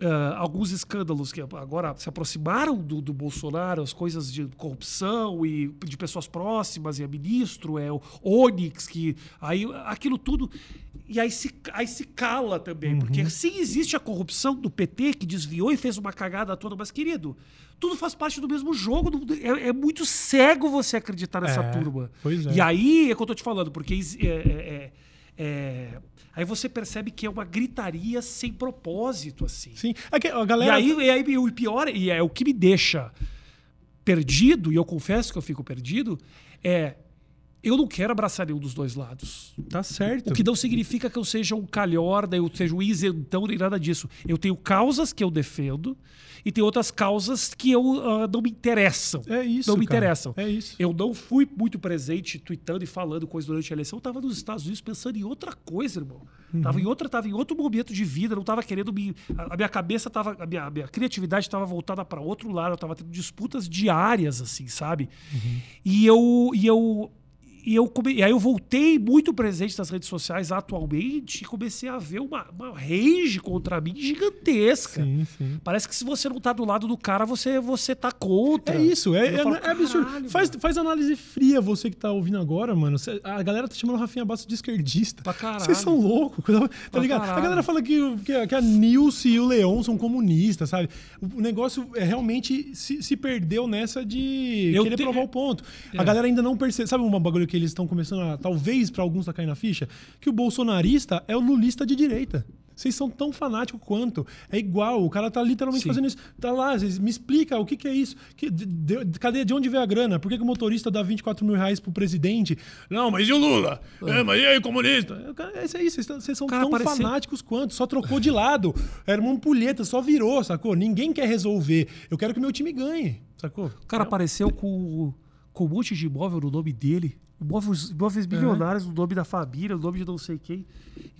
Uh, alguns escândalos que agora se aproximaram do, do, Bolsonaro, as coisas de corrupção e de pessoas próximas, e a ministro, é o Onyx, que aí aquilo tudo. E aí se, aí se cala também, uhum. porque sim existe a corrupção do PT que desviou e fez uma cagada toda, mas querido, tudo faz parte do mesmo jogo. É, é muito cego você acreditar nessa é, turma. Pois é. E aí é que eu tô te falando, porque é, é, é, é Aí você percebe que é uma gritaria sem propósito, assim. Sim. É que a galera... E aí, e aí o pior, e é o que me deixa perdido, e eu confesso que eu fico perdido, é eu não quero abraçar nenhum dos dois lados. Tá certo. O que não significa que eu seja um calhorda, eu seja um isentão, nem nada disso. Eu tenho causas que eu defendo e tem outras causas que eu uh, não me interessam. É isso. Não me cara. interessam. É isso. Eu não fui muito presente tweetando e falando coisas durante a eleição. Eu estava nos Estados Unidos pensando em outra coisa, irmão. Uhum. Tava em outra, tava em outro momento de vida, não estava querendo me. A, minha cabeça estava. A minha, a minha criatividade estava voltada para outro lado, eu estava tendo disputas diárias, assim, sabe? Uhum. E eu. E eu e, eu come... e aí eu voltei muito presente nas redes sociais atualmente e comecei a ver uma, uma rage contra mim gigantesca. Sim, sim. Parece que se você não tá do lado do cara, você, você tá contra. É isso, é, é, falo, é absurdo. Faz, faz análise fria, você que tá ouvindo agora, mano. A galera tá chamando o Rafinha Bastos de esquerdista. Pra caralho. Vocês são loucos, tá pra ligado? Caralho. A galera fala que, que, que a Nilce e o Leon são comunistas, sabe? O negócio é, realmente se, se perdeu nessa de eu querer te... provar o ponto. É. A galera ainda não percebe. Sabe um bagulho que eles estão começando a, talvez para alguns tá caindo na ficha, que o bolsonarista é o lulista de direita. Vocês são tão fanáticos quanto. É igual, o cara tá literalmente Sim. fazendo isso. Tá lá, me explica o que, que é isso. Que, de, de, cadê, de onde vem a grana? Por que, que, o motorista dá 24 mil reais pro presidente? Não, mas e o Lula? É, é mas e aí, comunista? É, é isso aí, vocês, são cara, tão fanáticos quanto. Só trocou de lado. Era uma ampulheta, só virou, sacou? Ninguém quer resolver. Eu quero que o meu time ganhe, sacou? O cara apareceu com, com um monte de imóvel no nome dele imóveis, imóveis milionários, o nome da família, o nome de não sei quem.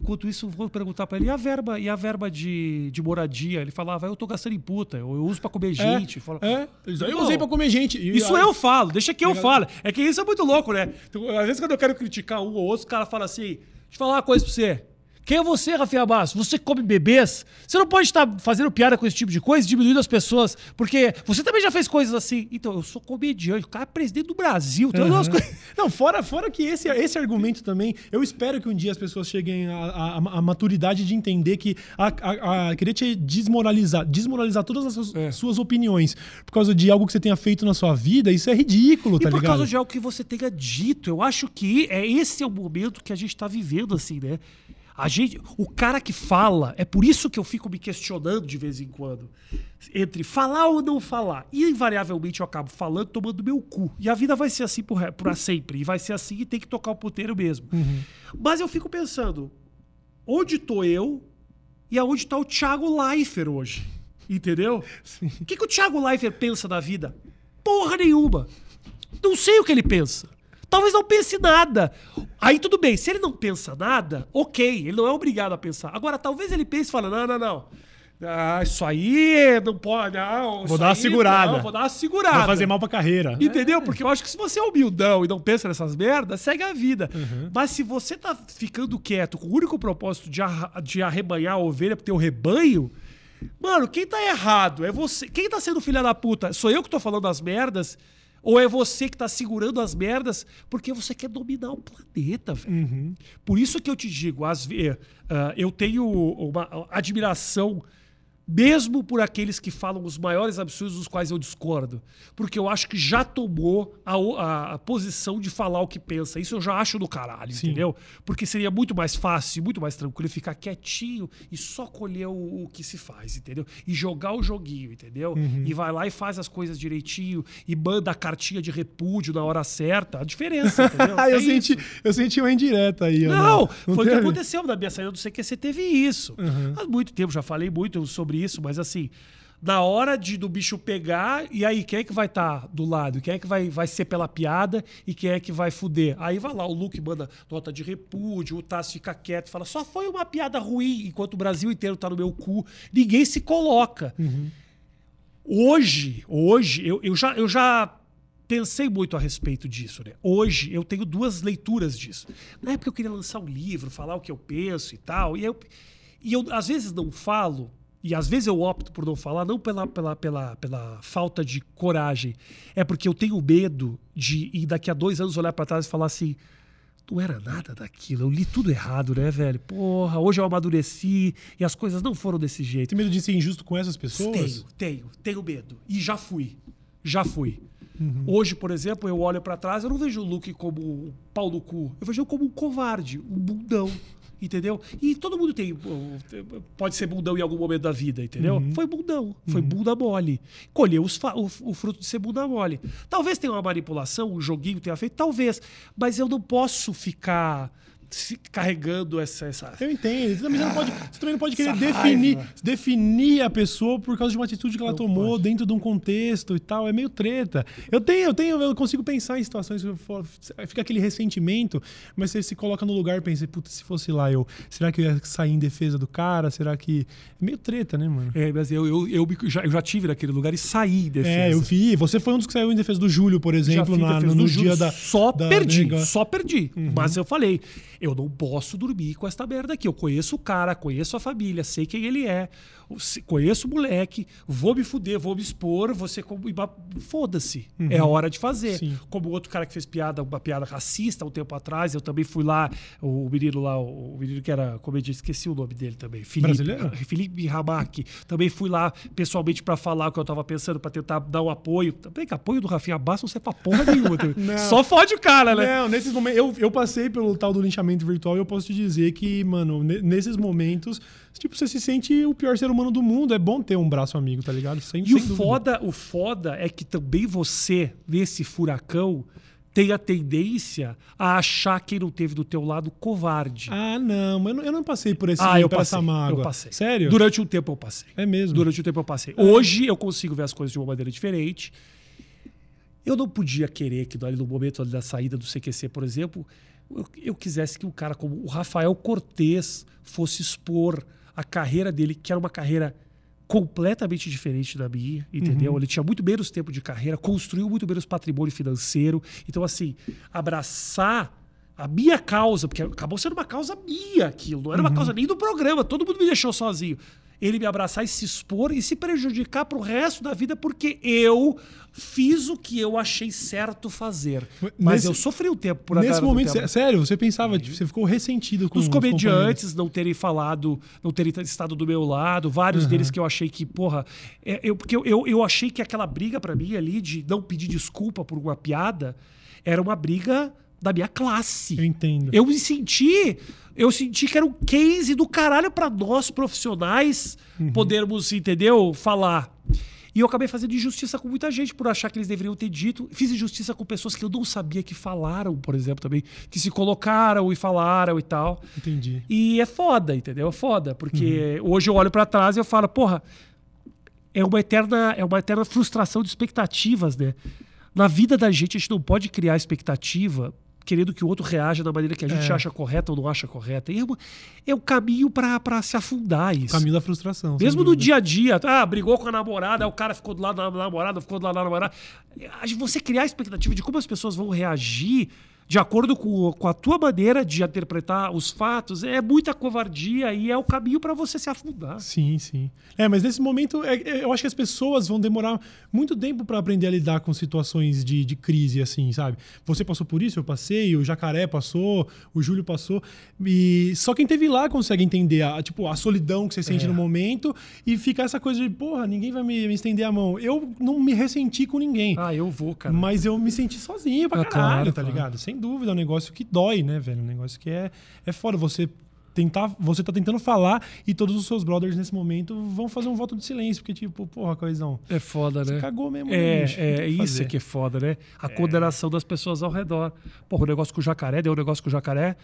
Enquanto isso, vou perguntar para ele, e a verba, e a verba de, de moradia? Ele falava, eu tô gastando em puta, eu, eu uso para comer é, gente. É, falo, é. eu usei para comer gente. Isso eu falo, deixa que eu falo. É que isso é muito louco, né? Então, às vezes quando eu quero criticar um ou outro, o cara fala assim, deixa eu falar uma coisa pra você. Quem é você, Rafael Basso? Você come bebês? Você não pode estar fazendo piada com esse tipo de coisa, diminuindo as pessoas, porque você também já fez coisas assim. Então, eu sou comediante, o cara é presidente do Brasil. Uhum. Não, fora, fora que esse, esse argumento também, eu espero que um dia as pessoas cheguem à, maturidade de entender que a, a, a, querer te desmoralizar, desmoralizar todas as suas, é. suas, opiniões por causa de algo que você tenha feito na sua vida, isso é ridículo, e tá ligado? por causa de algo que você tenha dito. Eu acho que é esse é o momento que a gente está vivendo, assim, né? A gente, o cara que fala, é por isso que eu fico me questionando de vez em quando. Entre falar ou não falar. E invariavelmente eu acabo falando, tomando meu cu. E a vida vai ser assim por, por sempre. E vai ser assim e tem que tocar o puteiro mesmo. Uhum. Mas eu fico pensando, onde tô eu e aonde tá o Thiago Leifert hoje? Entendeu? O que, que o Thiago Leifert pensa da vida? Porra nenhuma. Não sei o que ele pensa. Talvez não pense nada. Aí tudo bem, se ele não pensa nada, ok, ele não é obrigado a pensar. Agora, talvez ele pense e fale: não, não, não. Ah, isso aí não pode. Não, vou dar uma segurada. Não, vou dar uma segurada. Vai fazer mal pra carreira. Entendeu? É. Porque eu acho que se você é humildão e não pensa nessas merdas, segue a vida. Uhum. Mas se você tá ficando quieto com o único propósito de, de arrebanhar a ovelha pro teu rebanho, mano, quem tá errado é você. Quem tá sendo filha da puta? Sou eu que tô falando as merdas ou é você que está segurando as merdas porque você quer dominar o planeta, velho? Uhum. Por isso que eu te digo, às vezes, uh, eu tenho uma admiração mesmo por aqueles que falam os maiores absurdos dos quais eu discordo. Porque eu acho que já tomou a, a, a posição de falar o que pensa. Isso eu já acho do caralho, Sim. entendeu? Porque seria muito mais fácil, muito mais tranquilo ficar quietinho e só colher o, o que se faz, entendeu? E jogar o joguinho, entendeu? Uhum. E vai lá e faz as coisas direitinho e manda a cartinha de repúdio na hora certa. A diferença, entendeu? eu, é senti, eu senti uma indireta aí. Não, não, não foi o que aconteceu na minha saída do CQC, teve isso. Uhum. Há muito tempo, já falei muito sobre isso, mas assim, na hora de do bicho pegar, e aí quem é que vai estar tá do lado? Quem é que vai, vai ser pela piada e quem é que vai fuder? Aí vai lá, o Luke manda nota de repúdio, o Tassi fica quieto, fala, só foi uma piada ruim, enquanto o Brasil inteiro tá no meu cu. Ninguém se coloca. Uhum. Hoje, hoje, eu, eu, já, eu já pensei muito a respeito disso. Né? Hoje eu tenho duas leituras disso. Na época eu queria lançar um livro, falar o que eu penso e tal, e eu, e eu às vezes não falo e às vezes eu opto por não falar, não pela, pela, pela, pela falta de coragem, é porque eu tenho medo de ir daqui a dois anos olhar para trás e falar assim: não era nada daquilo, eu li tudo errado, né, velho? Porra, hoje eu amadureci e as coisas não foram desse jeito. Tem medo de ser injusto com essas pessoas? Tenho, tenho, tenho medo. E já fui. Já fui. Uhum. Hoje, por exemplo, eu olho para trás, eu não vejo o Luke como um pau no cu. Eu vejo como um covarde, um bundão. Entendeu? E todo mundo tem. Pode ser bundão em algum momento da vida, entendeu? Uhum. Foi bundão, foi uhum. bunda mole. Colheu os o, o, fruto de ser bunda mole. Talvez tenha uma manipulação, um joguinho tenha feito, talvez. Mas eu não posso ficar carregando essa, essa. Eu entendo. Você também, ah, não pode, você também não pode querer definir, definir a pessoa por causa de uma atitude que ela não tomou pode. dentro de um contexto e tal. É meio treta. Eu tenho, eu tenho, eu consigo pensar em situações que fica aquele ressentimento, mas você se coloca no lugar e pensa, puta, se fosse lá eu, será que eu ia sair em defesa do cara? Será que. É meio treta, né, mano? É, mas eu, eu, eu, já, eu já tive naquele lugar e saí em defesa. É, eu vi. Você foi um dos que saiu em defesa do Júlio, por exemplo, na, no, no dia da. Só da, perdi, só perdi. Uhum. Mas eu falei eu não posso dormir com esta merda aqui. Eu conheço o cara, conheço a família, sei quem ele é, conheço o moleque, vou me fuder, vou me expor, você foda-se. Uhum. É a hora de fazer. Sim. Como o outro cara que fez piada, uma piada racista um tempo atrás, eu também fui lá, o menino lá, o menino que era comediante, esqueci o nome dele também, Felipe, Brasileiro? Felipe Ramaki. Também fui lá pessoalmente para falar o que eu tava pensando, para tentar dar um apoio. Também que apoio do Rafinha Bassa não serve pra porra nenhuma. Só fode o cara, né? Não, nesses momentos, eu, eu passei pelo tal do linchamento virtual e eu posso te dizer que, mano, nesses momentos tipo, você se sente o pior ser humano do mundo. É bom ter um braço amigo, tá ligado? Sem, e sem o, foda, o foda é que também você, nesse furacão, tem a tendência a achar quem não teve do teu lado covarde. Ah, não, eu não, eu não passei por esse ah, eu passei, essa mágoa. Eu passei. Sério? Durante um tempo eu passei. É mesmo? Durante um tempo eu passei. Hoje eu consigo ver as coisas de uma maneira diferente. Eu não podia querer que ali no momento da saída do CQC, por exemplo, eu, eu quisesse que um cara como o Rafael Cortez fosse expor a carreira dele, que era uma carreira completamente diferente da minha, entendeu? Uhum. Ele tinha muito menos tempo de carreira, construiu muito menos patrimônio financeiro. Então, assim, abraçar a minha causa, porque acabou sendo uma causa minha aquilo, não era uma uhum. causa nem do programa, todo mundo me deixou sozinho ele me abraçar e se expor e se prejudicar pro resto da vida porque eu fiz o que eu achei certo fazer. Mas nesse, eu sofri um tempo por Nesse momento, sério, você pensava, uhum. você ficou ressentido com os comediantes não terem falado, não terem estado do meu lado, vários uhum. deles que eu achei que, porra, é, eu, porque eu, eu, eu achei que aquela briga para mim ali de não pedir desculpa por uma piada era uma briga da minha classe. Eu entendo. Eu me senti, eu senti que era um case do caralho para nós profissionais uhum. podermos, entendeu, falar. E eu acabei fazendo injustiça com muita gente por achar que eles deveriam ter dito. Fiz injustiça com pessoas que eu não sabia que falaram, por exemplo, também. Que se colocaram e falaram e tal. Entendi. E é foda, entendeu? É foda. Porque uhum. hoje eu olho para trás e eu falo, porra, é uma eterna, é uma eterna frustração de expectativas, né? Na vida da gente, a gente não pode criar expectativa querendo que o outro reaja da maneira que a gente é. acha correta ou não acha correta. E é, é o caminho para se afundar isso. O caminho da frustração. Mesmo no dia a dia. Ah, brigou com a namorada, aí o cara ficou do lado da namorada, ficou do lado da namorada. Você criar a expectativa de como as pessoas vão reagir de acordo com, com a tua maneira de interpretar os fatos, é muita covardia e é o caminho para você se afundar. Sim, sim. É, mas nesse momento, é, é, eu acho que as pessoas vão demorar muito tempo para aprender a lidar com situações de, de crise, assim, sabe? Você passou por isso, eu passei, o Jacaré passou, o Júlio passou. E só quem teve lá consegue entender a, tipo, a solidão que você sente é. no momento e ficar essa coisa de, porra, ninguém vai me, me, estender a mão. Eu não me ressenti com ninguém. Ah, eu vou, cara. Mas eu me senti sozinho pra ah, caralho, claro, tá claro. ligado? Sem dúvida, é um negócio que dói, né, velho? Um negócio que é, é foda. Você tentar, você tá tentando falar e todos os seus brothers nesse momento vão fazer um voto de silêncio, porque tipo, porra, coisão. É foda, você né? cagou mesmo, É, né, é isso que é foda, né? A é. condenação das pessoas ao redor. Porra, o negócio com o jacaré, deu um negócio com o jacaré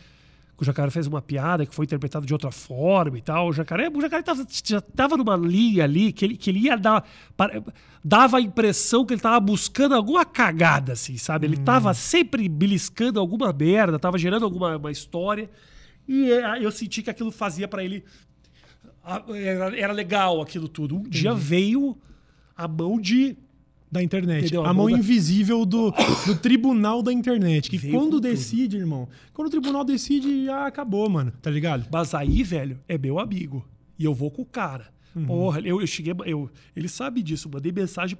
que o Jacaré fez uma piada que foi interpretada de outra forma e tal. O Jacaré, o Jacaré tava, já estava numa linha ali que ele, que ele ia dar. Dava a impressão que ele estava buscando alguma cagada, assim, sabe? Ele estava hum. sempre beliscando alguma merda, estava gerando alguma uma história. E é, eu senti que aquilo fazia para ele. Era, era, legal aquilo tudo. Um dia veio a mão de da internet. A mão da... invisível do, do tribunal da internet. Que Veio quando decide, tudo. irmão, quando o tribunal decide, já acabou, mano. Tá ligado? Mas aí, velho, é meu amigo. E eu vou com o cara. Uhum. Porra, eu, eu cheguei. Eu, ele sabe disso. Mandei mensagem.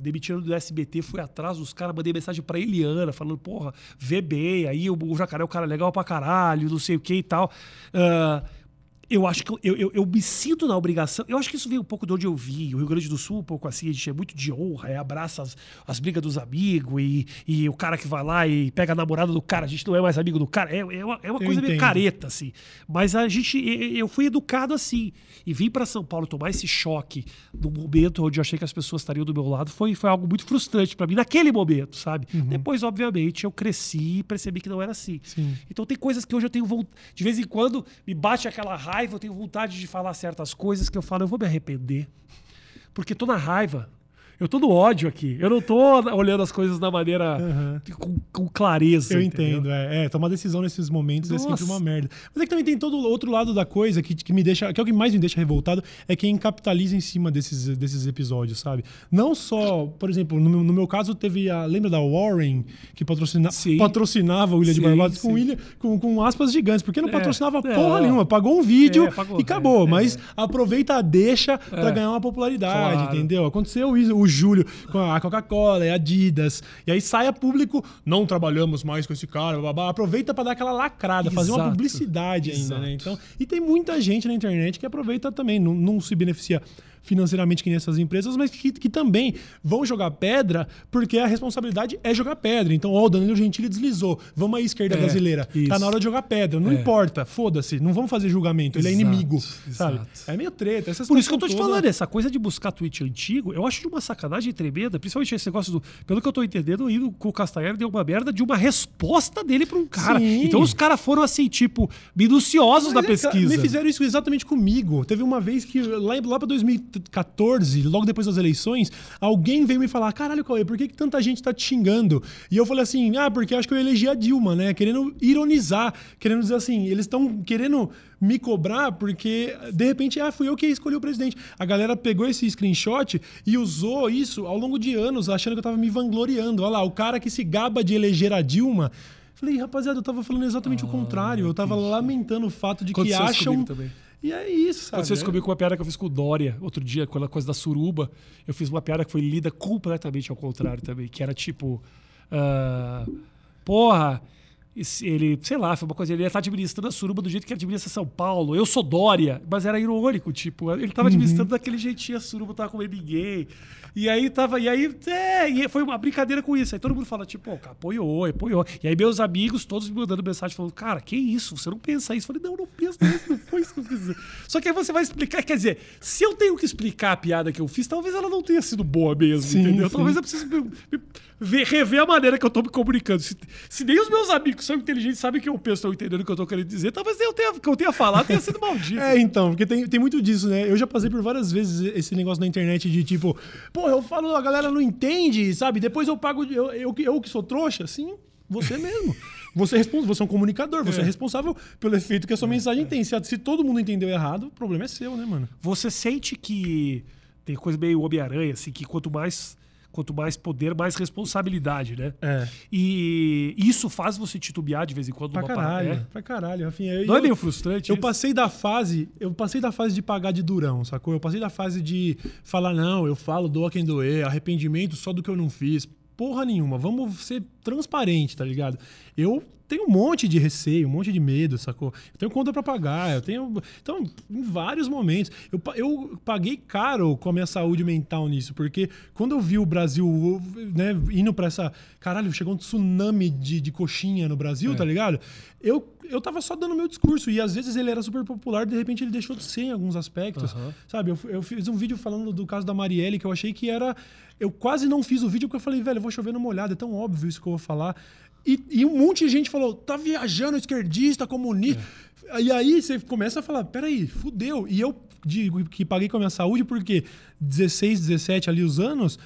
Demitindo do SBT, fui atrás dos caras, mandei mensagem pra Eliana, falando, porra, vê bem, aí o, o jacaré é um cara legal pra caralho, não sei o que e tal. Ah, eu acho que eu, eu, eu- me sinto na obrigação. Eu acho que isso veio um pouco de onde eu vi. O Rio Grande do Sul, um pouco assim, a gente é muito de honra, é abraça as, as brigas dos amigos e, e o cara que vai lá e pega a namorada do cara, a gente não é mais amigo do cara. É, é uma, é uma coisa meio entendo. careta, assim. Mas a gente, eu fui educado assim. E vim para São Paulo tomar esse choque no momento onde eu achei que as pessoas estariam do meu lado foi, foi algo muito frustrante para mim, naquele momento, sabe? Depois, obviamente, eu cresci e percebi que não era assim. Sim. Então tem coisas que hoje eu tenho vontade. De vez em quando me bate aquela raiva, eu tenho vontade de falar certas coisas que eu falo, eu vou me arrepender. Porque tô na raiva. Eu tô no ódio aqui. Eu não tô olhando as coisas da maneira Aham. com, com clareza. Eu entendeu? entendo, é, é. Tomar decisão nesses momentos é Nossa. sempre uma merda. Mas é que também tem todo o outro lado da coisa que, que me deixa. Que é o que mais me deixa revoltado, é quem capitaliza em cima desses, desses episódios, sabe? Não só, por exemplo, no meu, no meu caso, teve a. Lembra da Warren, que patrocina, Sim. patrocinava o William de Barbados com, com, com aspas gigantes, porque não É, patrocinava é, porra nenhuma. Pagou um vídeo É, pagou, e acabou. é, mas é. aproveita a deixa pra É. ganhar uma popularidade, Claro. entendeu? Aconteceu isso, o Júlio com a Coca-Cola, é Adidas. E aí sai a público, não trabalhamos mais com esse cara, blá, aproveita pra dar aquela lacrada, fazer uma Exato. publicidade ainda, Exato. né? Então, e tem muita gente na internet que aproveita também, não, não se beneficia financeiramente que nem essas empresas, mas que, que também vão jogar pedra porque a responsabilidade é jogar pedra. Então, ó, o Danilo Gentili deslizou. Vamos aí, esquerda É, brasileira. Tá isso. na hora de jogar pedra. Não É. importa, foda-se. Não vamos fazer julgamento. Ele é Exato, inimigo, sabe? exato. É meio treta. Por isso que eu tô te situação falando, toda- essa coisa de buscar tweet antigo, eu acho de uma sacanagem tremenda, principalmente esse negócio do. Pelo que eu tô entendendo, indo com o Castanheira deu uma merda de uma resposta dele pra um cara. Sim. Então os caras foram assim, tipo, minuciosos na Mas é, pesquisa. Me fizeram isso exatamente comigo. Teve uma vez que, lá, lá pra 2014, logo depois das eleições, alguém veio me falar: caralho, Cauê, por que, que tanta gente tá te xingando? E eu falei assim: ah, porque acho que eu elegi a Dilma, né? Querendo ironizar, querendo dizer assim, eles estão querendo me cobrar porque, de repente, ah, fui eu que escolhi o presidente. A galera pegou esse screenshot e usou isso ao longo de anos, achando que eu tava me vangloriando. Olha lá, o cara que se gaba de eleger a Dilma. Falei, rapaziada, eu tava falando exatamente o contrário. Eu tava lamentando o fato de que Aconteceu acham. também. E é isso, sabe? Isso comigo com uma piada que eu fiz com o Dória outro dia, com aquela coisa da suruba. Eu fiz uma piada que foi lida completamente ao contrário também, que era tipo. ah, porra. Ele, sei lá, foi uma coisa. Ele ia estar administrando a suruba do jeito que administra São Paulo. Eu sou Dória, mas era irônico, tipo, ele tava administrando daquele jeitinho, a suruba não tava comendo ninguém. E aí tava. E aí, é, e foi uma brincadeira com isso. Aí todo mundo fala, tipo, cara, apoiou, apoiou. E aí meus amigos, todos me mandando mensagem, falando, cara, que isso? Você não pensa isso? Eu falei, não, não penso nisso, não foi isso que eu quis dizer. Só que aí você vai explicar, quer dizer, se eu tenho que explicar a piada que eu fiz, talvez ela não tenha sido boa mesmo, Sim, entendeu? sim. Talvez eu precise me- me- ver- rever a maneira que eu tô me comunicando. Se, se nem os meus amigos que são inteligentes sabem que eu penso, estão entendendo o que eu tô querendo dizer, talvez eu tenha, que eu tenha falado tenha sido maldito. É, então, porque tem, tem muito disso, né? Eu já passei por várias vezes esse negócio na internet de tipo, pô, eu falo, a galera não entende, sabe? Depois eu pago, eu, eu, eu que sou trouxa, sim, você mesmo. Você é, respons- você é um comunicador, você é. É. responsável pelo efeito que a sua mensagem tem. Se, se todo mundo entendeu errado, o problema é seu, né, mano? Você sente que tem coisa meio Homem-Aranha, assim, que quanto mais, quanto mais poder, mais responsabilidade, né? É. E isso faz você titubear de vez em quando Pra numa caralho, parada. pra caralho. Enfim, eu, É? Não é meio frustrante? Eu isso? passei da fase, eu passei da fase de pagar de durão, sacou? Eu passei da fase de falar não, eu falo doa quem doer, arrependimento só do que eu não fiz. Porra nenhuma, vamos ser transparente, tá ligado? Eu tenho um monte de receio, um monte de medo, sacou? Eu tenho conta pra pagar, eu tenho, então, em vários momentos, eu, eu paguei caro com a minha saúde mental nisso, porque quando eu vi o Brasil, né, indo pra essa, caralho, chegou um tsunami de, de coxinha no Brasil, É. tá ligado? Eu, eu tava só dando meu discurso e às vezes ele era super popular, de repente ele deixou de ser em alguns aspectos, Aham. sabe? Eu, eu fiz um vídeo falando do caso da Marielle que eu achei que era. Eu quase não fiz o vídeo porque eu falei, velho, eu vou chover numa olhada, é tão óbvio isso que eu vou falar. E, e um monte de gente falou, tá viajando, esquerdista, comunista. E aí você começa a falar, peraí, fudeu. E eu digo que paguei com a minha saúde porque 16, 17 ali os anos.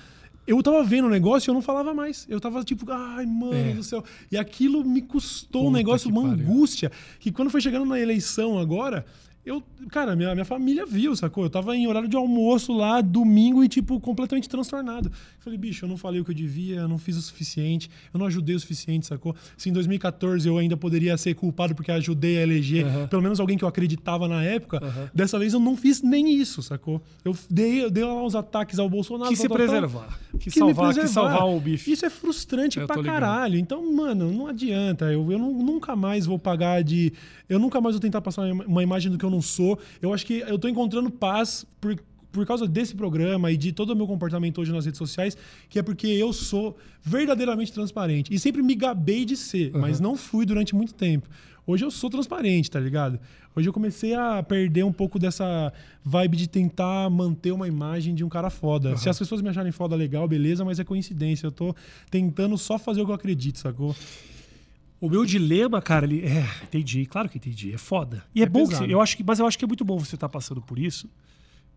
Eu tava vendo o negócio e eu não falava mais. Eu tava tipo, ai, mano É. do céu. E aquilo me custou um Puta negócio, que uma pariu. angústia. Que quando foi chegando na eleição agora, Eu, cara, minha, minha família viu, sacou? Eu tava em horário de almoço lá, domingo, e, tipo, completamente transtornado. Falei, bicho, eu não falei o que eu devia, eu não fiz o suficiente, eu não ajudei o suficiente, sacou? Se em 2014 eu ainda poderia ser culpado porque ajudei a eleger Aham. pelo menos alguém que eu acreditava na época, Aham. dessa vez eu não fiz nem isso, sacou? Eu dei, eu dei lá uns ataques ao Bolsonaro. Quis se tal, tal, tal. preservar. Quis que me salvar, preservar. salvar o bife. Isso é frustrante Eu pra caralho. Então, mano, não adianta. Eu, eu nu- nunca mais vou pagar de. Eu nunca mais vou tentar passar uma imagem do que eu não sou. Eu acho que eu tô encontrando paz por, por causa desse programa e de todo o meu comportamento hoje nas redes sociais, que é porque eu sou verdadeiramente transparente. E sempre me gabei de ser, mas não fui durante muito tempo. Hoje eu sou transparente, tá ligado? Hoje eu comecei a perder um pouco dessa vibe de tentar manter uma imagem de um cara foda. Se as pessoas me acharem foda legal, beleza, mas é coincidência. Eu tô tentando só fazer o que eu acredito, sacou? O meu dilema, cara, ele. É, entendi, claro que entendi. É foda. E é, É bom que você, eu acho que, mas eu acho que é muito bom você estar passando por isso.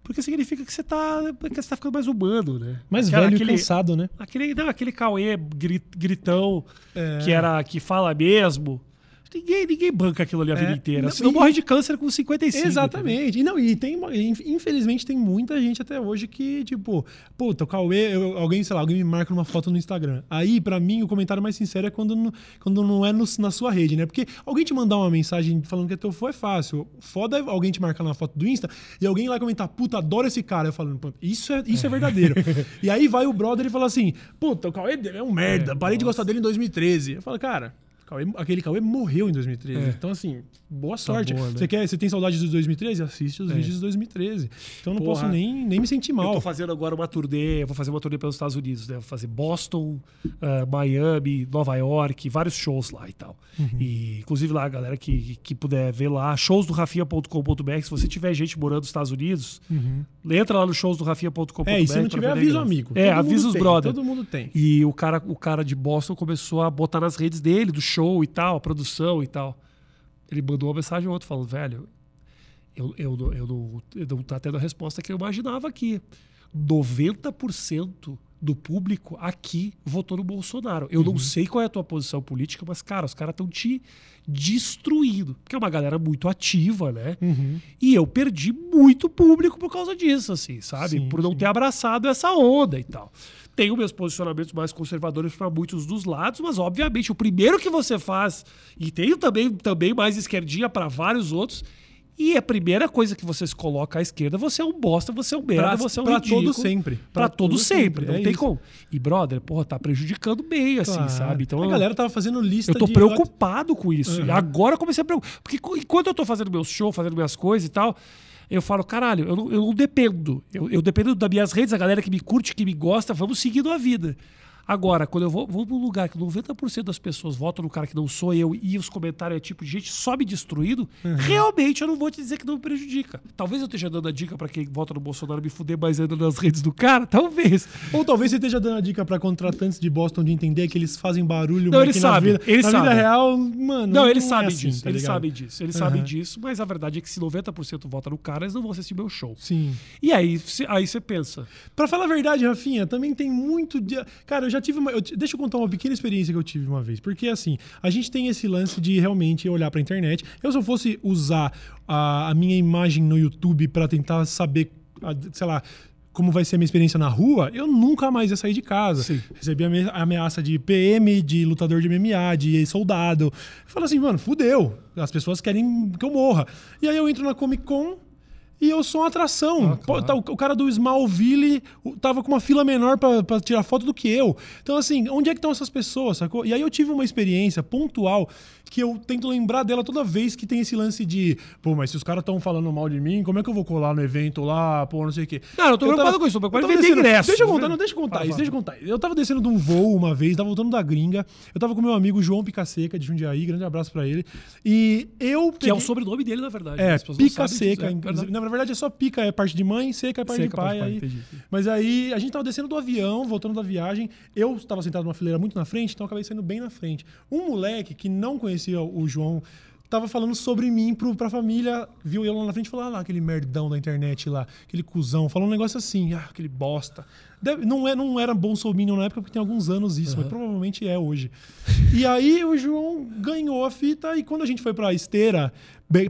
Porque significa que você tá. Que você tá ficando mais humano, né? Mais Aquela- velho aquele, e cansado, né? Aquele, não, aquele Cauê gri- gritão É. que era que fala mesmo. Ninguém, ninguém banca aquilo ali a É. vida inteira. Não, Senão e- morre de câncer com 55. entendeu? Exatamente. E não, e tem, uma- inf- infelizmente tem muita gente até hoje que, tipo, puta, o Cauê, eu- alguém, sei lá, alguém me marca numa foto no Instagram. Aí, pra mim, o comentário mais sincero é quando não, quando não é no- na sua rede, né? Porque alguém te mandar uma mensagem falando que é teu fã é fácil. Foda é alguém te marcar na foto do Insta e alguém lá comentar, puta, adoro esse cara. Eu falo, "Pô, isso é, isso é verdadeiro. e aí vai o brother e fala assim, puta, o Cauê é um merda, É, parei de gostar dele em 2013. Eu falo, cara. Cauê- aquele Cauê morreu em 2013. É. Então, assim, boa sorte. boa, né? Você quer, você tem saudade de 2013? Assiste os É. vídeos de 2013. Então eu não Porra. posso nem, nem me sentir Eu mal. tô fazendo agora uma turnê, eu vou fazer uma turnê pelos Estados Unidos, né? Vou fazer Boston, ah, Miami, Nova York, vários shows lá e tal. Uhum. E inclusive lá, a galera que, que puder ver lá, showsdorafia.com.br, se você tiver gente morando nos Estados Unidos, entra lá no showsdorafia.com.br. Uhum. É, e se não tiver, ver avisa o amigo. É, Todo avisa os tem, brother. Todo mundo tem. E o cara, o cara de Boston começou a botar nas redes dele, do show e tal, a produção e tal. Ele mandou uma mensagem ao outro falando, velho, eu, eu, eu, não, eu não tá tendo a resposta que eu imaginava aqui. 90% do público aqui votou no Bolsonaro. Eu não sei qual é a tua posição política, mas, cara, os caras estão te destruindo. Porque é uma galera muito ativa, né? Uhum. E eu perdi muito público por causa disso, assim, sabe? Sim, por não sim. ter abraçado essa onda e tal. Tenho meus posicionamentos mais conservadores para muitos dos lados, mas obviamente o primeiro que você faz, e tenho também, também mais esquerdinha para vários outros, e a primeira coisa que você se coloca à esquerda, você é um bosta, você é um merda, Pra- você é um pra ridículo. todo sempre. Pra Pra todo todo sempre, sempre, não é tem isso. como. E, brother, porra, tá prejudicando bem, assim, Claro. sabe? Então, a galera tava fazendo lista eu tô de... preocupado com isso. Uhum. E agora eu comecei a preocupar. Porque enquanto eu tô fazendo meu show, fazendo minhas coisas e tal, eu falo, caralho, eu não, eu não dependo. Eu, eu dependo das minhas redes, a galera que me curte, que me gosta, vamos seguindo a vida. Agora, quando eu vou, vou um lugar que 90% das pessoas votam no cara que não sou eu e os comentários é tipo de gente só me destruindo, Uhum. realmente eu não vou te dizer que não me prejudica. Talvez eu esteja dando a dica pra quem vota no Bolsonaro me fuder mais ainda nas redes do cara, talvez. Ou talvez você esteja dando a dica pra contratantes de Boston de entender que eles fazem barulho, Não, mas eles que na sabem, vida, eles na vida sabem. real, mano. Não, eles é sabem assim, disso, tá eles sabem disso, eles Aham. sabem disso, mas a verdade é que se 90% vota no cara, eles não vão assistir meu show. Sim. E aí, aí você pensa, Pra falar a verdade, Rafinha, também tem muito. De... Cara, eu já tive uma. eu Deixa eu contar uma pequena experiência que eu tive uma vez. Porque, assim, a gente tem esse lance de realmente olhar pra internet. Eu, se eu fosse usar a, a minha imagem no YouTube pra tentar saber, a- sei lá. Como vai ser a minha experiência na rua, eu nunca mais ia sair de casa. Sim. Recebi ame- ameaça de PM, de lutador de MMA, de soldado. Eu falo assim, mano, fudeu. As pessoas querem que eu morra. E aí eu entro na Comic Con e eu sou uma atração. Ah, Pô, claro. tá, o, cara do Smallville tava com uma fila menor pra, pra tirar foto do que eu. Então, assim, onde é que estão essas pessoas, sacou? E aí eu tive uma experiência pontual que eu tento lembrar dela toda vez que tem esse lance de, pô, mas se os caras estão falando mal de mim, como é que eu vou colar no evento lá, pô, não sei o quê. Não, eu tô preocupado tava- com isso, tô preocupado eu em vender ingresso. Deixa eu contar, não, deixa eu contar Fala, isso, deixa eu contar. Eu tava descendo de um voo uma vez, tava voltando da gringa, eu tava com meu amigo João Picaseca, de Jundiaí, grande abraço pra ele, e eu que é o peguei- sobrenome dele, na verdade. é, as pessoas não pica sabem seca. disso, é, inclusive. Na verdade é só pica, é parte de mãe, seca é parte Seca de parte pai. de pai, aí- entendi. Mas aí a gente tava descendo do avião, voltando da viagem. Eu estava sentado numa fileira muito na frente, então acabei saindo bem na frente. Um moleque que não conhecia o João tava falando sobre mim pro, pra família, viu eu lá na frente e falou: ah lá, aquele merdão da internet lá, aquele cuzão, falou um negócio assim, ah, aquele bosta. Deve- não, é, não era Bolsonaro na época, porque tem alguns anos isso, mas provavelmente é hoje. E aí o João ganhou a fita, e quando a gente foi pra esteira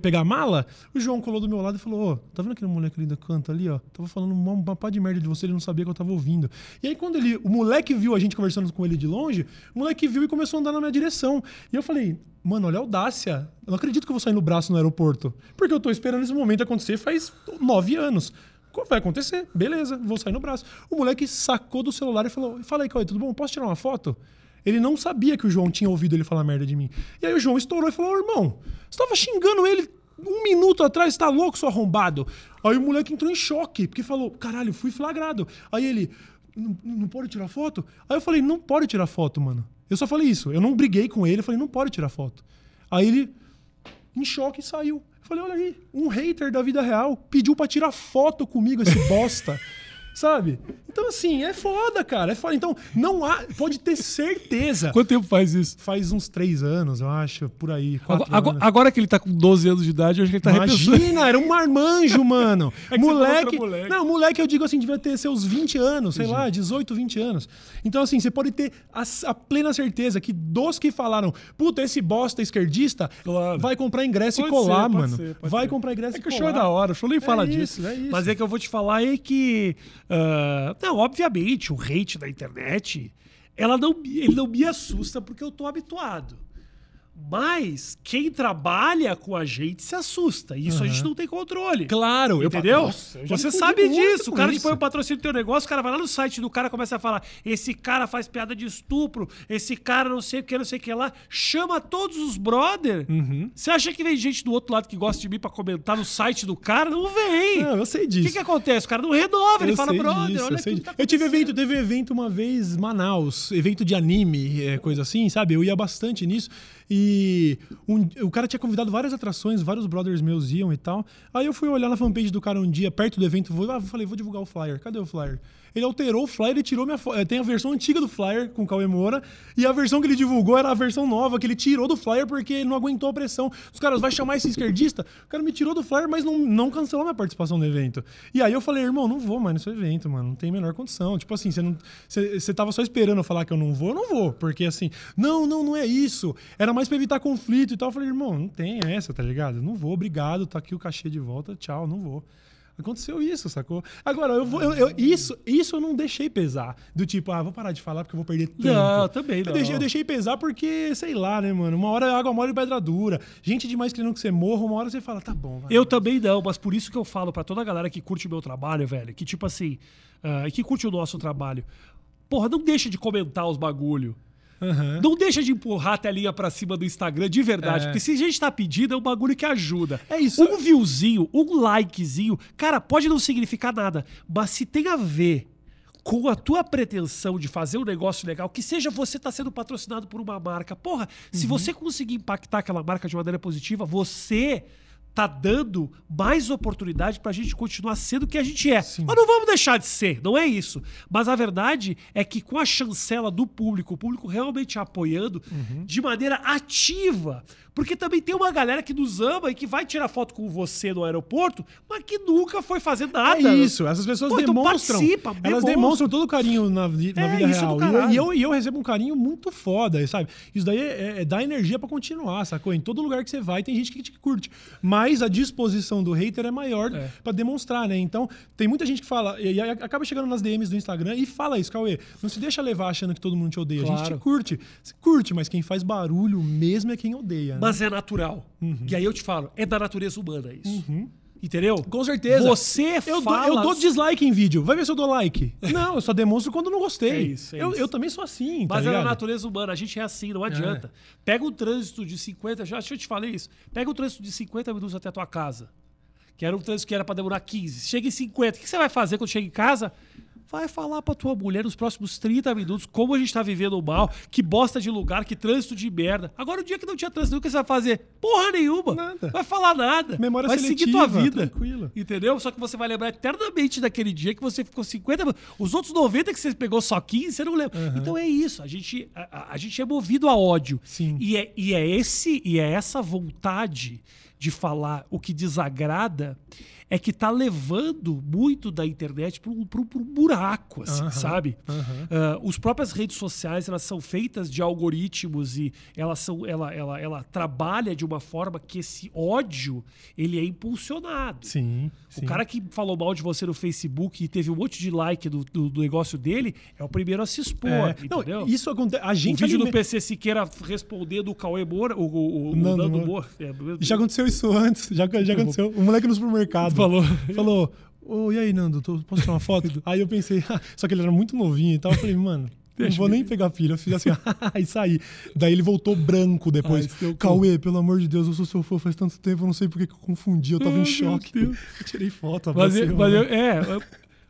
pegar a mala, o João colou do meu lado e falou: Ô, tá vendo aquele moleque ali do canto ali, ó? Tava falando uma, uma pá de merda de você, ele não sabia que eu tava ouvindo. E aí, quando ele, o moleque viu a gente conversando com ele de longe, o moleque viu e começou a andar na minha direção. E eu falei, mano, olha a audácia. Eu não acredito que eu vou sair no braço no aeroporto. Porque eu tô esperando esse momento acontecer faz nove anos. Vai acontecer, beleza, vou sair no braço. O moleque sacou do celular e falou: Fala aí, Cauê, tudo bom? Posso tirar uma foto? Ele não sabia que o João tinha ouvido ele falar merda de mim. E aí o João estourou e falou: "Ô, irmão, você tava xingando ele um minuto atrás, tá louco, seu arrombado? Aí o moleque entrou em choque, porque falou: caralho, fui flagrado. Aí ele: não pode tirar foto? Aí eu falei: não pode tirar foto, mano. Eu só falei isso. Eu não briguei com ele, eu falei: não pode tirar foto. Aí ele, em choque, saiu. Eu falei: olha aí, um hater da vida real pediu pra tirar foto comigo, esse bosta. Sabe? Então, assim, é foda, cara. É foda. Então, não há. Pode ter certeza. Quanto tempo faz isso? Faz uns três anos, eu acho, por aí. Agora, agora- agora que ele tá com 12 anos de idade, eu acho que ele tá repensando. Imagina, era um marmanjo, mano. É falou moleque, moleque. Não, moleque, eu digo assim, devia ter seus 20 anos, sei lá, 18, 20 anos. Então, assim, você pode ter a, a plena certeza que dos que falaram, puta, esse bosta esquerdista Claro. vai comprar ingresso Pode e colar, ser, mano. ser, vai ser. comprar ingresso É e que o colar. show é da hora, o show nem fala é disso. Isso, é isso. Mas é que eu vou te falar é que. Ah, não, obviamente, o hate da internet, ela não, ele não me assusta porque eu tô habituado. Mas quem trabalha com a gente se assusta. E isso a gente não tem controle. Claro, eu Entendeu? Nossa, eu Você sabe disso. O cara te põe o patrocínio do teu negócio, o cara vai lá no site do cara começa a falar: esse cara faz piada de estupro, esse cara não sei o que, não sei o que lá. Chama todos os brother. Uhum. Você acha que vem gente do outro lado que gosta de mim pra comentar no site do cara? Não vem. Não, eu sei O disso. que, que acontece? O cara não renova, ele Eu fala, brother, disso, olha eu sei aqui. disso. Eu tive evento, teve evento uma vez, Manaus, evento de anime, é, coisa assim, sabe? Eu ia bastante nisso. E um- o cara tinha convidado várias atrações, vários brothers meus iam e tal. Aí eu fui olhar na fanpage do cara um dia, perto do evento, vou, ah, falei, vou divulgar o flyer. Cadê o flyer? Ele alterou o flyer e tirou minha foto. Tem a versão antiga do flyer com o Cauê Moura. E a versão que ele divulgou era a versão nova, que ele tirou do flyer porque ele não aguentou a pressão. Os caras, vai chamar esse esquerdista? O cara me tirou do flyer, mas não, não cancelou minha participação no evento. E aí eu falei, irmão, não vou mais nesse evento, mano. Não tem a menor condição. Tipo assim, você não. Você você tava só esperando eu falar que eu não vou, eu não vou. Porque assim, não, não, não é isso. Era mais pra evitar conflito e tal. Eu falei, irmão, não tem essa, tá ligado? Não vou, obrigado, tá aqui o cachê de volta, tchau, não vou. Aconteceu isso, sacou? Agora, eu vou. eu- eu- isso, isso eu não deixei pesar. Do tipo, ah, vou parar de falar porque eu vou perder tempo. Não, também Eu não. deixei, eu deixei pesar porque, sei lá, né, mano? Uma hora é água mole e pedra dura. Gente demais querendo que você morra, uma hora você fala, tá bom, vai. Eu também não, mas por isso que eu falo pra toda a galera que curte o meu trabalho, velho, que tipo assim, ah, e que curte o nosso trabalho. Porra, não deixa de comentar os bagulho. Aham. Não deixa de empurrar a telinha pra cima do Instagram de verdade. É. Porque se a gente tá pedindo, é um bagulho que ajuda. É isso. Um viewzinho, um likezinho, cara, pode não significar nada. Mas se tem a ver com a tua pretensão de fazer um negócio legal, que seja você tá sendo patrocinado por uma marca. Porra, Uhum. se você conseguir impactar aquela marca de maneira positiva, você tá dando mais oportunidade pra gente continuar sendo o que a gente é. Sim. Mas não vamos deixar de ser, não é isso. Mas a verdade é que com a chancela do público, o público realmente apoiando Uhum. de maneira ativa, porque também tem uma galera que nos ama e que vai tirar foto com você no aeroporto, mas que nunca foi fazer nada. É isso, essas pessoas Pô, então demonstram. participa, elas demonstra. demonstram todo o carinho na, vi- na É, vida real. E eu, e, eu, recebo um carinho muito foda, sabe? Isso daí é, é dar energia pra continuar, sacou? Em todo lugar que você vai, tem gente que te curte. Mas a disposição do hater é maior É. pra demonstrar, né? Então, tem muita gente que fala, e, acaba chegando nas DMs do Instagram e fala isso, Cauê. Não se deixa levar achando que todo mundo te odeia. A gente Claro. te curte. Você curte, mas quem faz barulho mesmo é quem odeia. né? Mas é natural. Uhum. E aí eu te falo, é da natureza humana isso. Entendeu? Com certeza. Você eu fala... Dou, eu dou dislike em vídeo. Vai ver se eu dou like. Não, eu só demonstro quando não gostei. É isso, é eu, isso. eu também sou assim, tá Mas é ligado? natureza humana, a gente é assim, não adianta. Pega um trânsito de 50, já eu te falei isso. Pega um trânsito de 50 minutos até a tua casa. Que era um trânsito que era pra demorar 15. Chega em 50. O que você vai fazer quando chega em casa? Vai falar pra tua mulher nos próximos 30 minutos como a gente tá vivendo mal, que bosta de lugar, que trânsito de merda. Agora, o dia que não tinha trânsito, o que você vai fazer? Porra nenhuma. Nada. Vai falar nada. Memória vai seguir tua seletiva, vida. tranquilo. Entendeu? Só que você vai lembrar eternamente daquele dia que você ficou 50 minutos. Os outros 90 que você pegou só 15, você não lembra. Então é isso. A gente, a- a gente é movido a ódio. Sim. E é, e é esse e é essa vontade de falar o que desagrada é que tá levando muito da internet para um, buraco, assim, Aham, sabe? aham. Ah, os próprias redes sociais elas são feitas de algoritmos e elas são, ela, ela, ela trabalha de uma forma que esse ódio ele é impulsionado. Sim. O sim. cara que falou mal de você no Facebook e teve um monte de like do, do, do negócio dele é o primeiro a se expor, É. Não, entendeu? isso acontece. A o gente vídeo do PC Siqueira respondendo o Cauê Moura, o, o, o, o Nando Moura. É, Já aconteceu isso antes. Já, já aconteceu. O moleque no supermercado Falou. Falou. Ô, e aí, Nando, posso tirar uma foto? aí eu pensei, só que ele era muito novinho e tal. Eu falei, mano, não vou eu nem pegar pilha. Eu fiz assim, e saí. Daí ele voltou branco depois. Ai. Cauê, pelo amor de Deus, eu sou seu fã faz tanto tempo, eu não sei porque que eu confundi, eu tava Ai, em choque. Eu tirei foto, Mas, eu- mas eu- moleque. é, eu-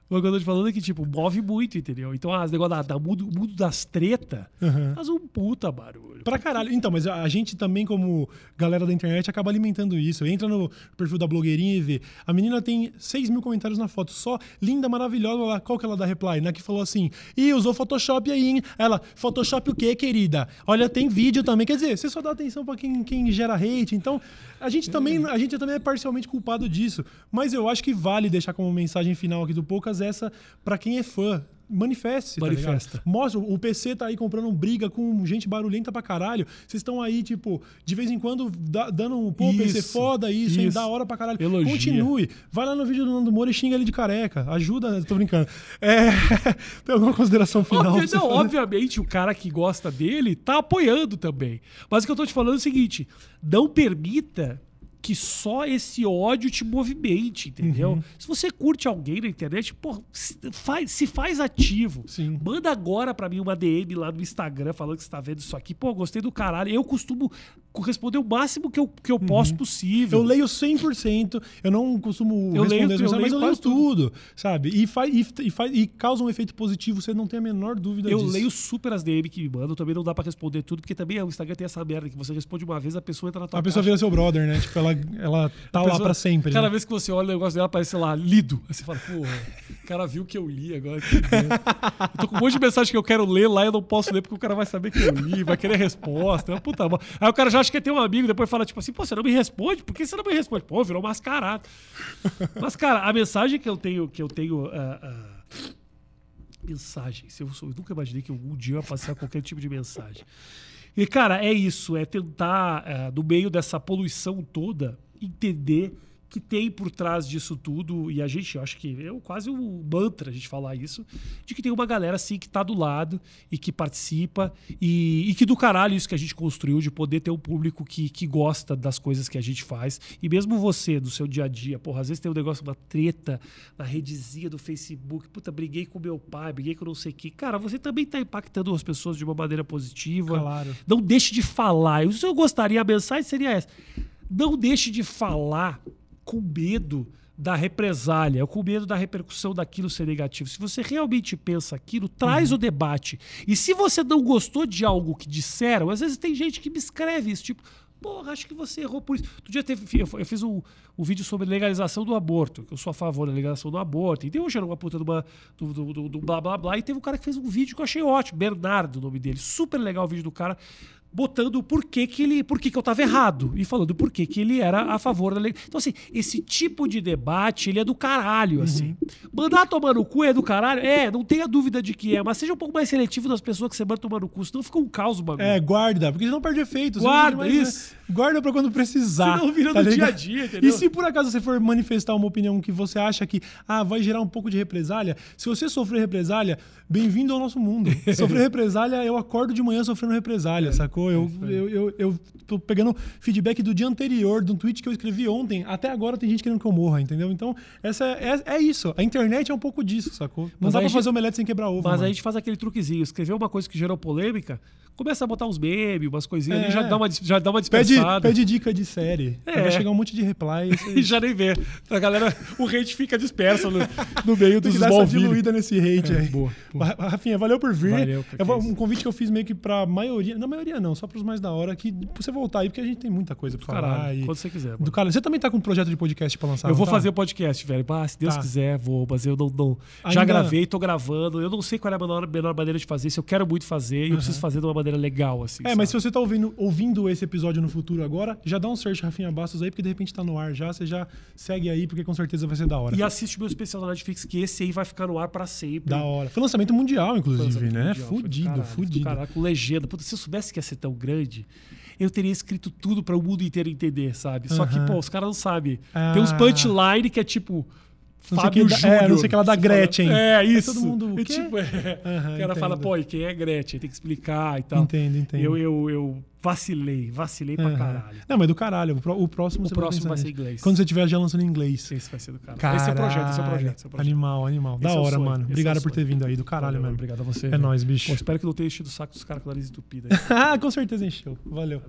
mas o que eu tô te falando é que, tipo, move muito, entendeu? Então, as negócio da, da mundo, mundo das treta Aham. faz um puta barulho. Pra caralho. Então, mas a gente também, como galera da internet, acaba alimentando isso. Entra no perfil da blogueirinha e vê. A menina tem 6 mil comentários na foto, só linda, maravilhosa lá. Qual que ela dá reply? Na que falou assim: Ih, usou Photoshop aí, hein? Ela, Photoshop o quê, querida? Olha, tem vídeo também. Quer dizer, você só dá atenção pra quem, quem gera hate. Então, a gente, também, a gente também é parcialmente culpado disso. Mas eu acho que vale deixar como mensagem final aqui do Poucas essa pra quem é fã. Manifeste, tá? Manifesta. Mostra, o PC tá aí comprando briga com gente barulhenta pra caralho. Vocês estão aí, tipo, de vez em quando dá- dando um, pô, PC Isso, foda isso, isso. da hora pra caralho. Elogia. Continue. Vai lá no vídeo do Nando Moura e xinga ele de careca. Ajuda, tô brincando. É, tem alguma consideração final? Você não, obviamente, o cara que gosta dele tá apoiando também. Mas o que eu tô te falando é o seguinte: não permita que só esse ódio te movimente, entendeu? Uhum. Se você curte alguém na internet, pô, se faz, se faz ativo. Sim. Manda agora pra mim uma DM lá no Instagram falando que você tá vendo isso aqui. Pô, gostei do caralho. Eu costumo responder o máximo que eu, que eu posso possível. Uhum. Eu leio 100%, eu não costumo Eu responder leio- eu mas eu leio tudo. tudo, sabe? E, faz, e, e, faz, e causa um efeito positivo, você não tem a menor dúvida Eu disso. leio super as DM que me mandam, também não dá pra responder tudo, porque também o Instagram tem essa merda que você responde uma vez, a pessoa entra na tua A pessoa caixa. vira seu brother, né? Tipo, ela, ela tá A lá pessoa- pra sempre. Cada né? vez que você olha o negócio dela, aparece lá, lido. Aí você fala, porra, o cara viu que eu li agora. que eu tô com um monte de mensagem que eu quero ler lá e eu não posso ler porque o cara vai saber que eu li, vai querer resposta. É puta Aí o cara já acha que tem um amigo, depois fala, tipo assim, pô, você não me responde? Por que você não me responde? Pô, virou mascarado. Mas, cara, a mensagem que eu tenho, que eu tenho. ah, ah, mensagens. Eu, eu nunca imaginei que algum dia eu ia passar qualquer tipo de mensagem. E, cara, é isso. É tentar, eh, no meio dessa poluição toda, entender que tem por trás disso tudo, e a gente, eu acho que é quase um mantra a gente falar isso, de que tem uma galera assim que tá do lado e que participa, e, e que do caralho isso que a gente construiu, de poder ter um público que, que gosta das coisas que a gente faz. E mesmo você, no seu dia a dia, porra, às vezes tem um negócio, uma treta na redezinha do Facebook, puta, briguei com meu pai, briguei com não sei o que. Cara, você também tá impactando as pessoas de uma maneira positiva. Claro. Não deixe de falar. Se eu gostaria, a mensagem seria essa. Não deixe de falar com medo da represália, com medo da repercussão daquilo ser negativo. Se você realmente pensa aquilo, traz o debate. E se você não gostou de algo que disseram, às vezes tem gente que me escreve isso, tipo, porra, acho que você errou por isso. Outro dia teve, eu fiz um, um vídeo sobre legalização do aborto, que eu sou a favor da legalização do aborto. E deu hoje uma puta de uma- do, do, do- do blá blá blá. E teve um cara que fez um vídeo que eu achei ótimo, Bernardo, o nome dele. Super legal o vídeo do cara botando o porquê que ele, por que eu tava errado e falando por que ele era a favor da lei. Então assim, esse tipo de debate, ele é do caralho, assim. Mandar tomar no cu é do caralho? É, não tenha dúvida de que é, mas seja um pouco mais seletivo das pessoas que você manda tomar no cu, senão fica um caos o bagulho. É, guarda, porque senão perde efeito. Você Guarda, mais, isso. né? Guarda pra quando precisar. Senão vira tá do dia a dia, entendeu? E se por acaso você for manifestar uma opinião que você acha que ah, vai gerar um pouco de represália, se você sofrer represália, bem-vindo ao nosso mundo. Sofrer represália, eu acordo de manhã sofrendo represália, sacou? Eu, aí. eu, eu, eu tô pegando feedback do dia anterior, de um tweet que eu escrevi ontem. Até agora tem gente querendo que eu morra, entendeu? Então, essa é, é isso. A internet é um pouco disso, sacou? Não Mas dá pra a fazer omelete sem quebrar ovo. Mas mano. a gente faz aquele truquezinho, escrever uma coisa que gerou polêmica, começa a botar uns memes, umas coisinhas É. ali, já dá uma, já dá uma Pede, dispersada. pede dica de série. É. Vai chegar um monte de reply. E já nem vê. A galera, o hate fica disperso no, no meio Tem que essa Smallville. diluída nesse hate É, aí. boa, Ra- Rafinha, valeu por vir. Valeu, é um convite que eu fiz meio que pra maioria. Não, maioria não, só pros mais da hora, que você voltar aí, porque a gente tem muita coisa pra falar. E- quando você quiser. Do mano. cara, você também tá com um projeto de podcast pra lançar? Eu não vou tá? fazer o podcast, velho. Bah, se Deus Tá. quiser, vou. Mas eu não. não- Já Ainda- gravei, tô gravando. Eu não sei qual é a menor, menor maneira de fazer. Se eu quero muito fazer, e eu preciso fazer de uma maneira legal, assim. É, mas se sabe? você tá ouvindo, ouvindo esse episódio no futuro agora, já dá um search Rafinha Bastos aí, porque de repente tá no ar já. Você já segue aí, porque com certeza vai ser da hora. E assiste meu especial da Netflix, que esse aí vai ficar no ar pra sempre. Da hora. Foi lançamento mundial, inclusive, Lançamento né? mundial, do Fudido, caralho, fudido. Caralho, com legenda. Puta, se eu soubesse que ia ser tão grande, eu teria escrito tudo para o mundo inteiro entender, sabe? Só que, Aham. pô, os caras não sabem. Ah. Tem uns punchline que é tipo. Não sei Fábio que da- Júnior. é, não sei que ela da fala- Gretchen. É, Aí isso. todo mundo, o quê? tipo, é, Aham, o cara fala, entendo. pô, e quem é Gretchen? Tem que explicar e tal. Entendo, entendo. Eu, eu, eu vacilei, vacilei pra Aham. caralho. Não, mas do caralho. O, pró- o próximo O próximo vai ser inglês. Quando você estiver já lançando em inglês. Esse vai ser do caralho. Caralho. Esse é o projeto, esse é o projeto. Esse é o projeto. Animal, animal. Da Esse é hora, mano. esse é Obrigado por ter vindo aí. Do caralho Valeu, mesmo. Obrigado a você. É velho. nóis, bicho. Pô, espero que não tenha enchido o saco dos caras com o nariz entupido. aí. Ah, com certeza encheu. Valeu.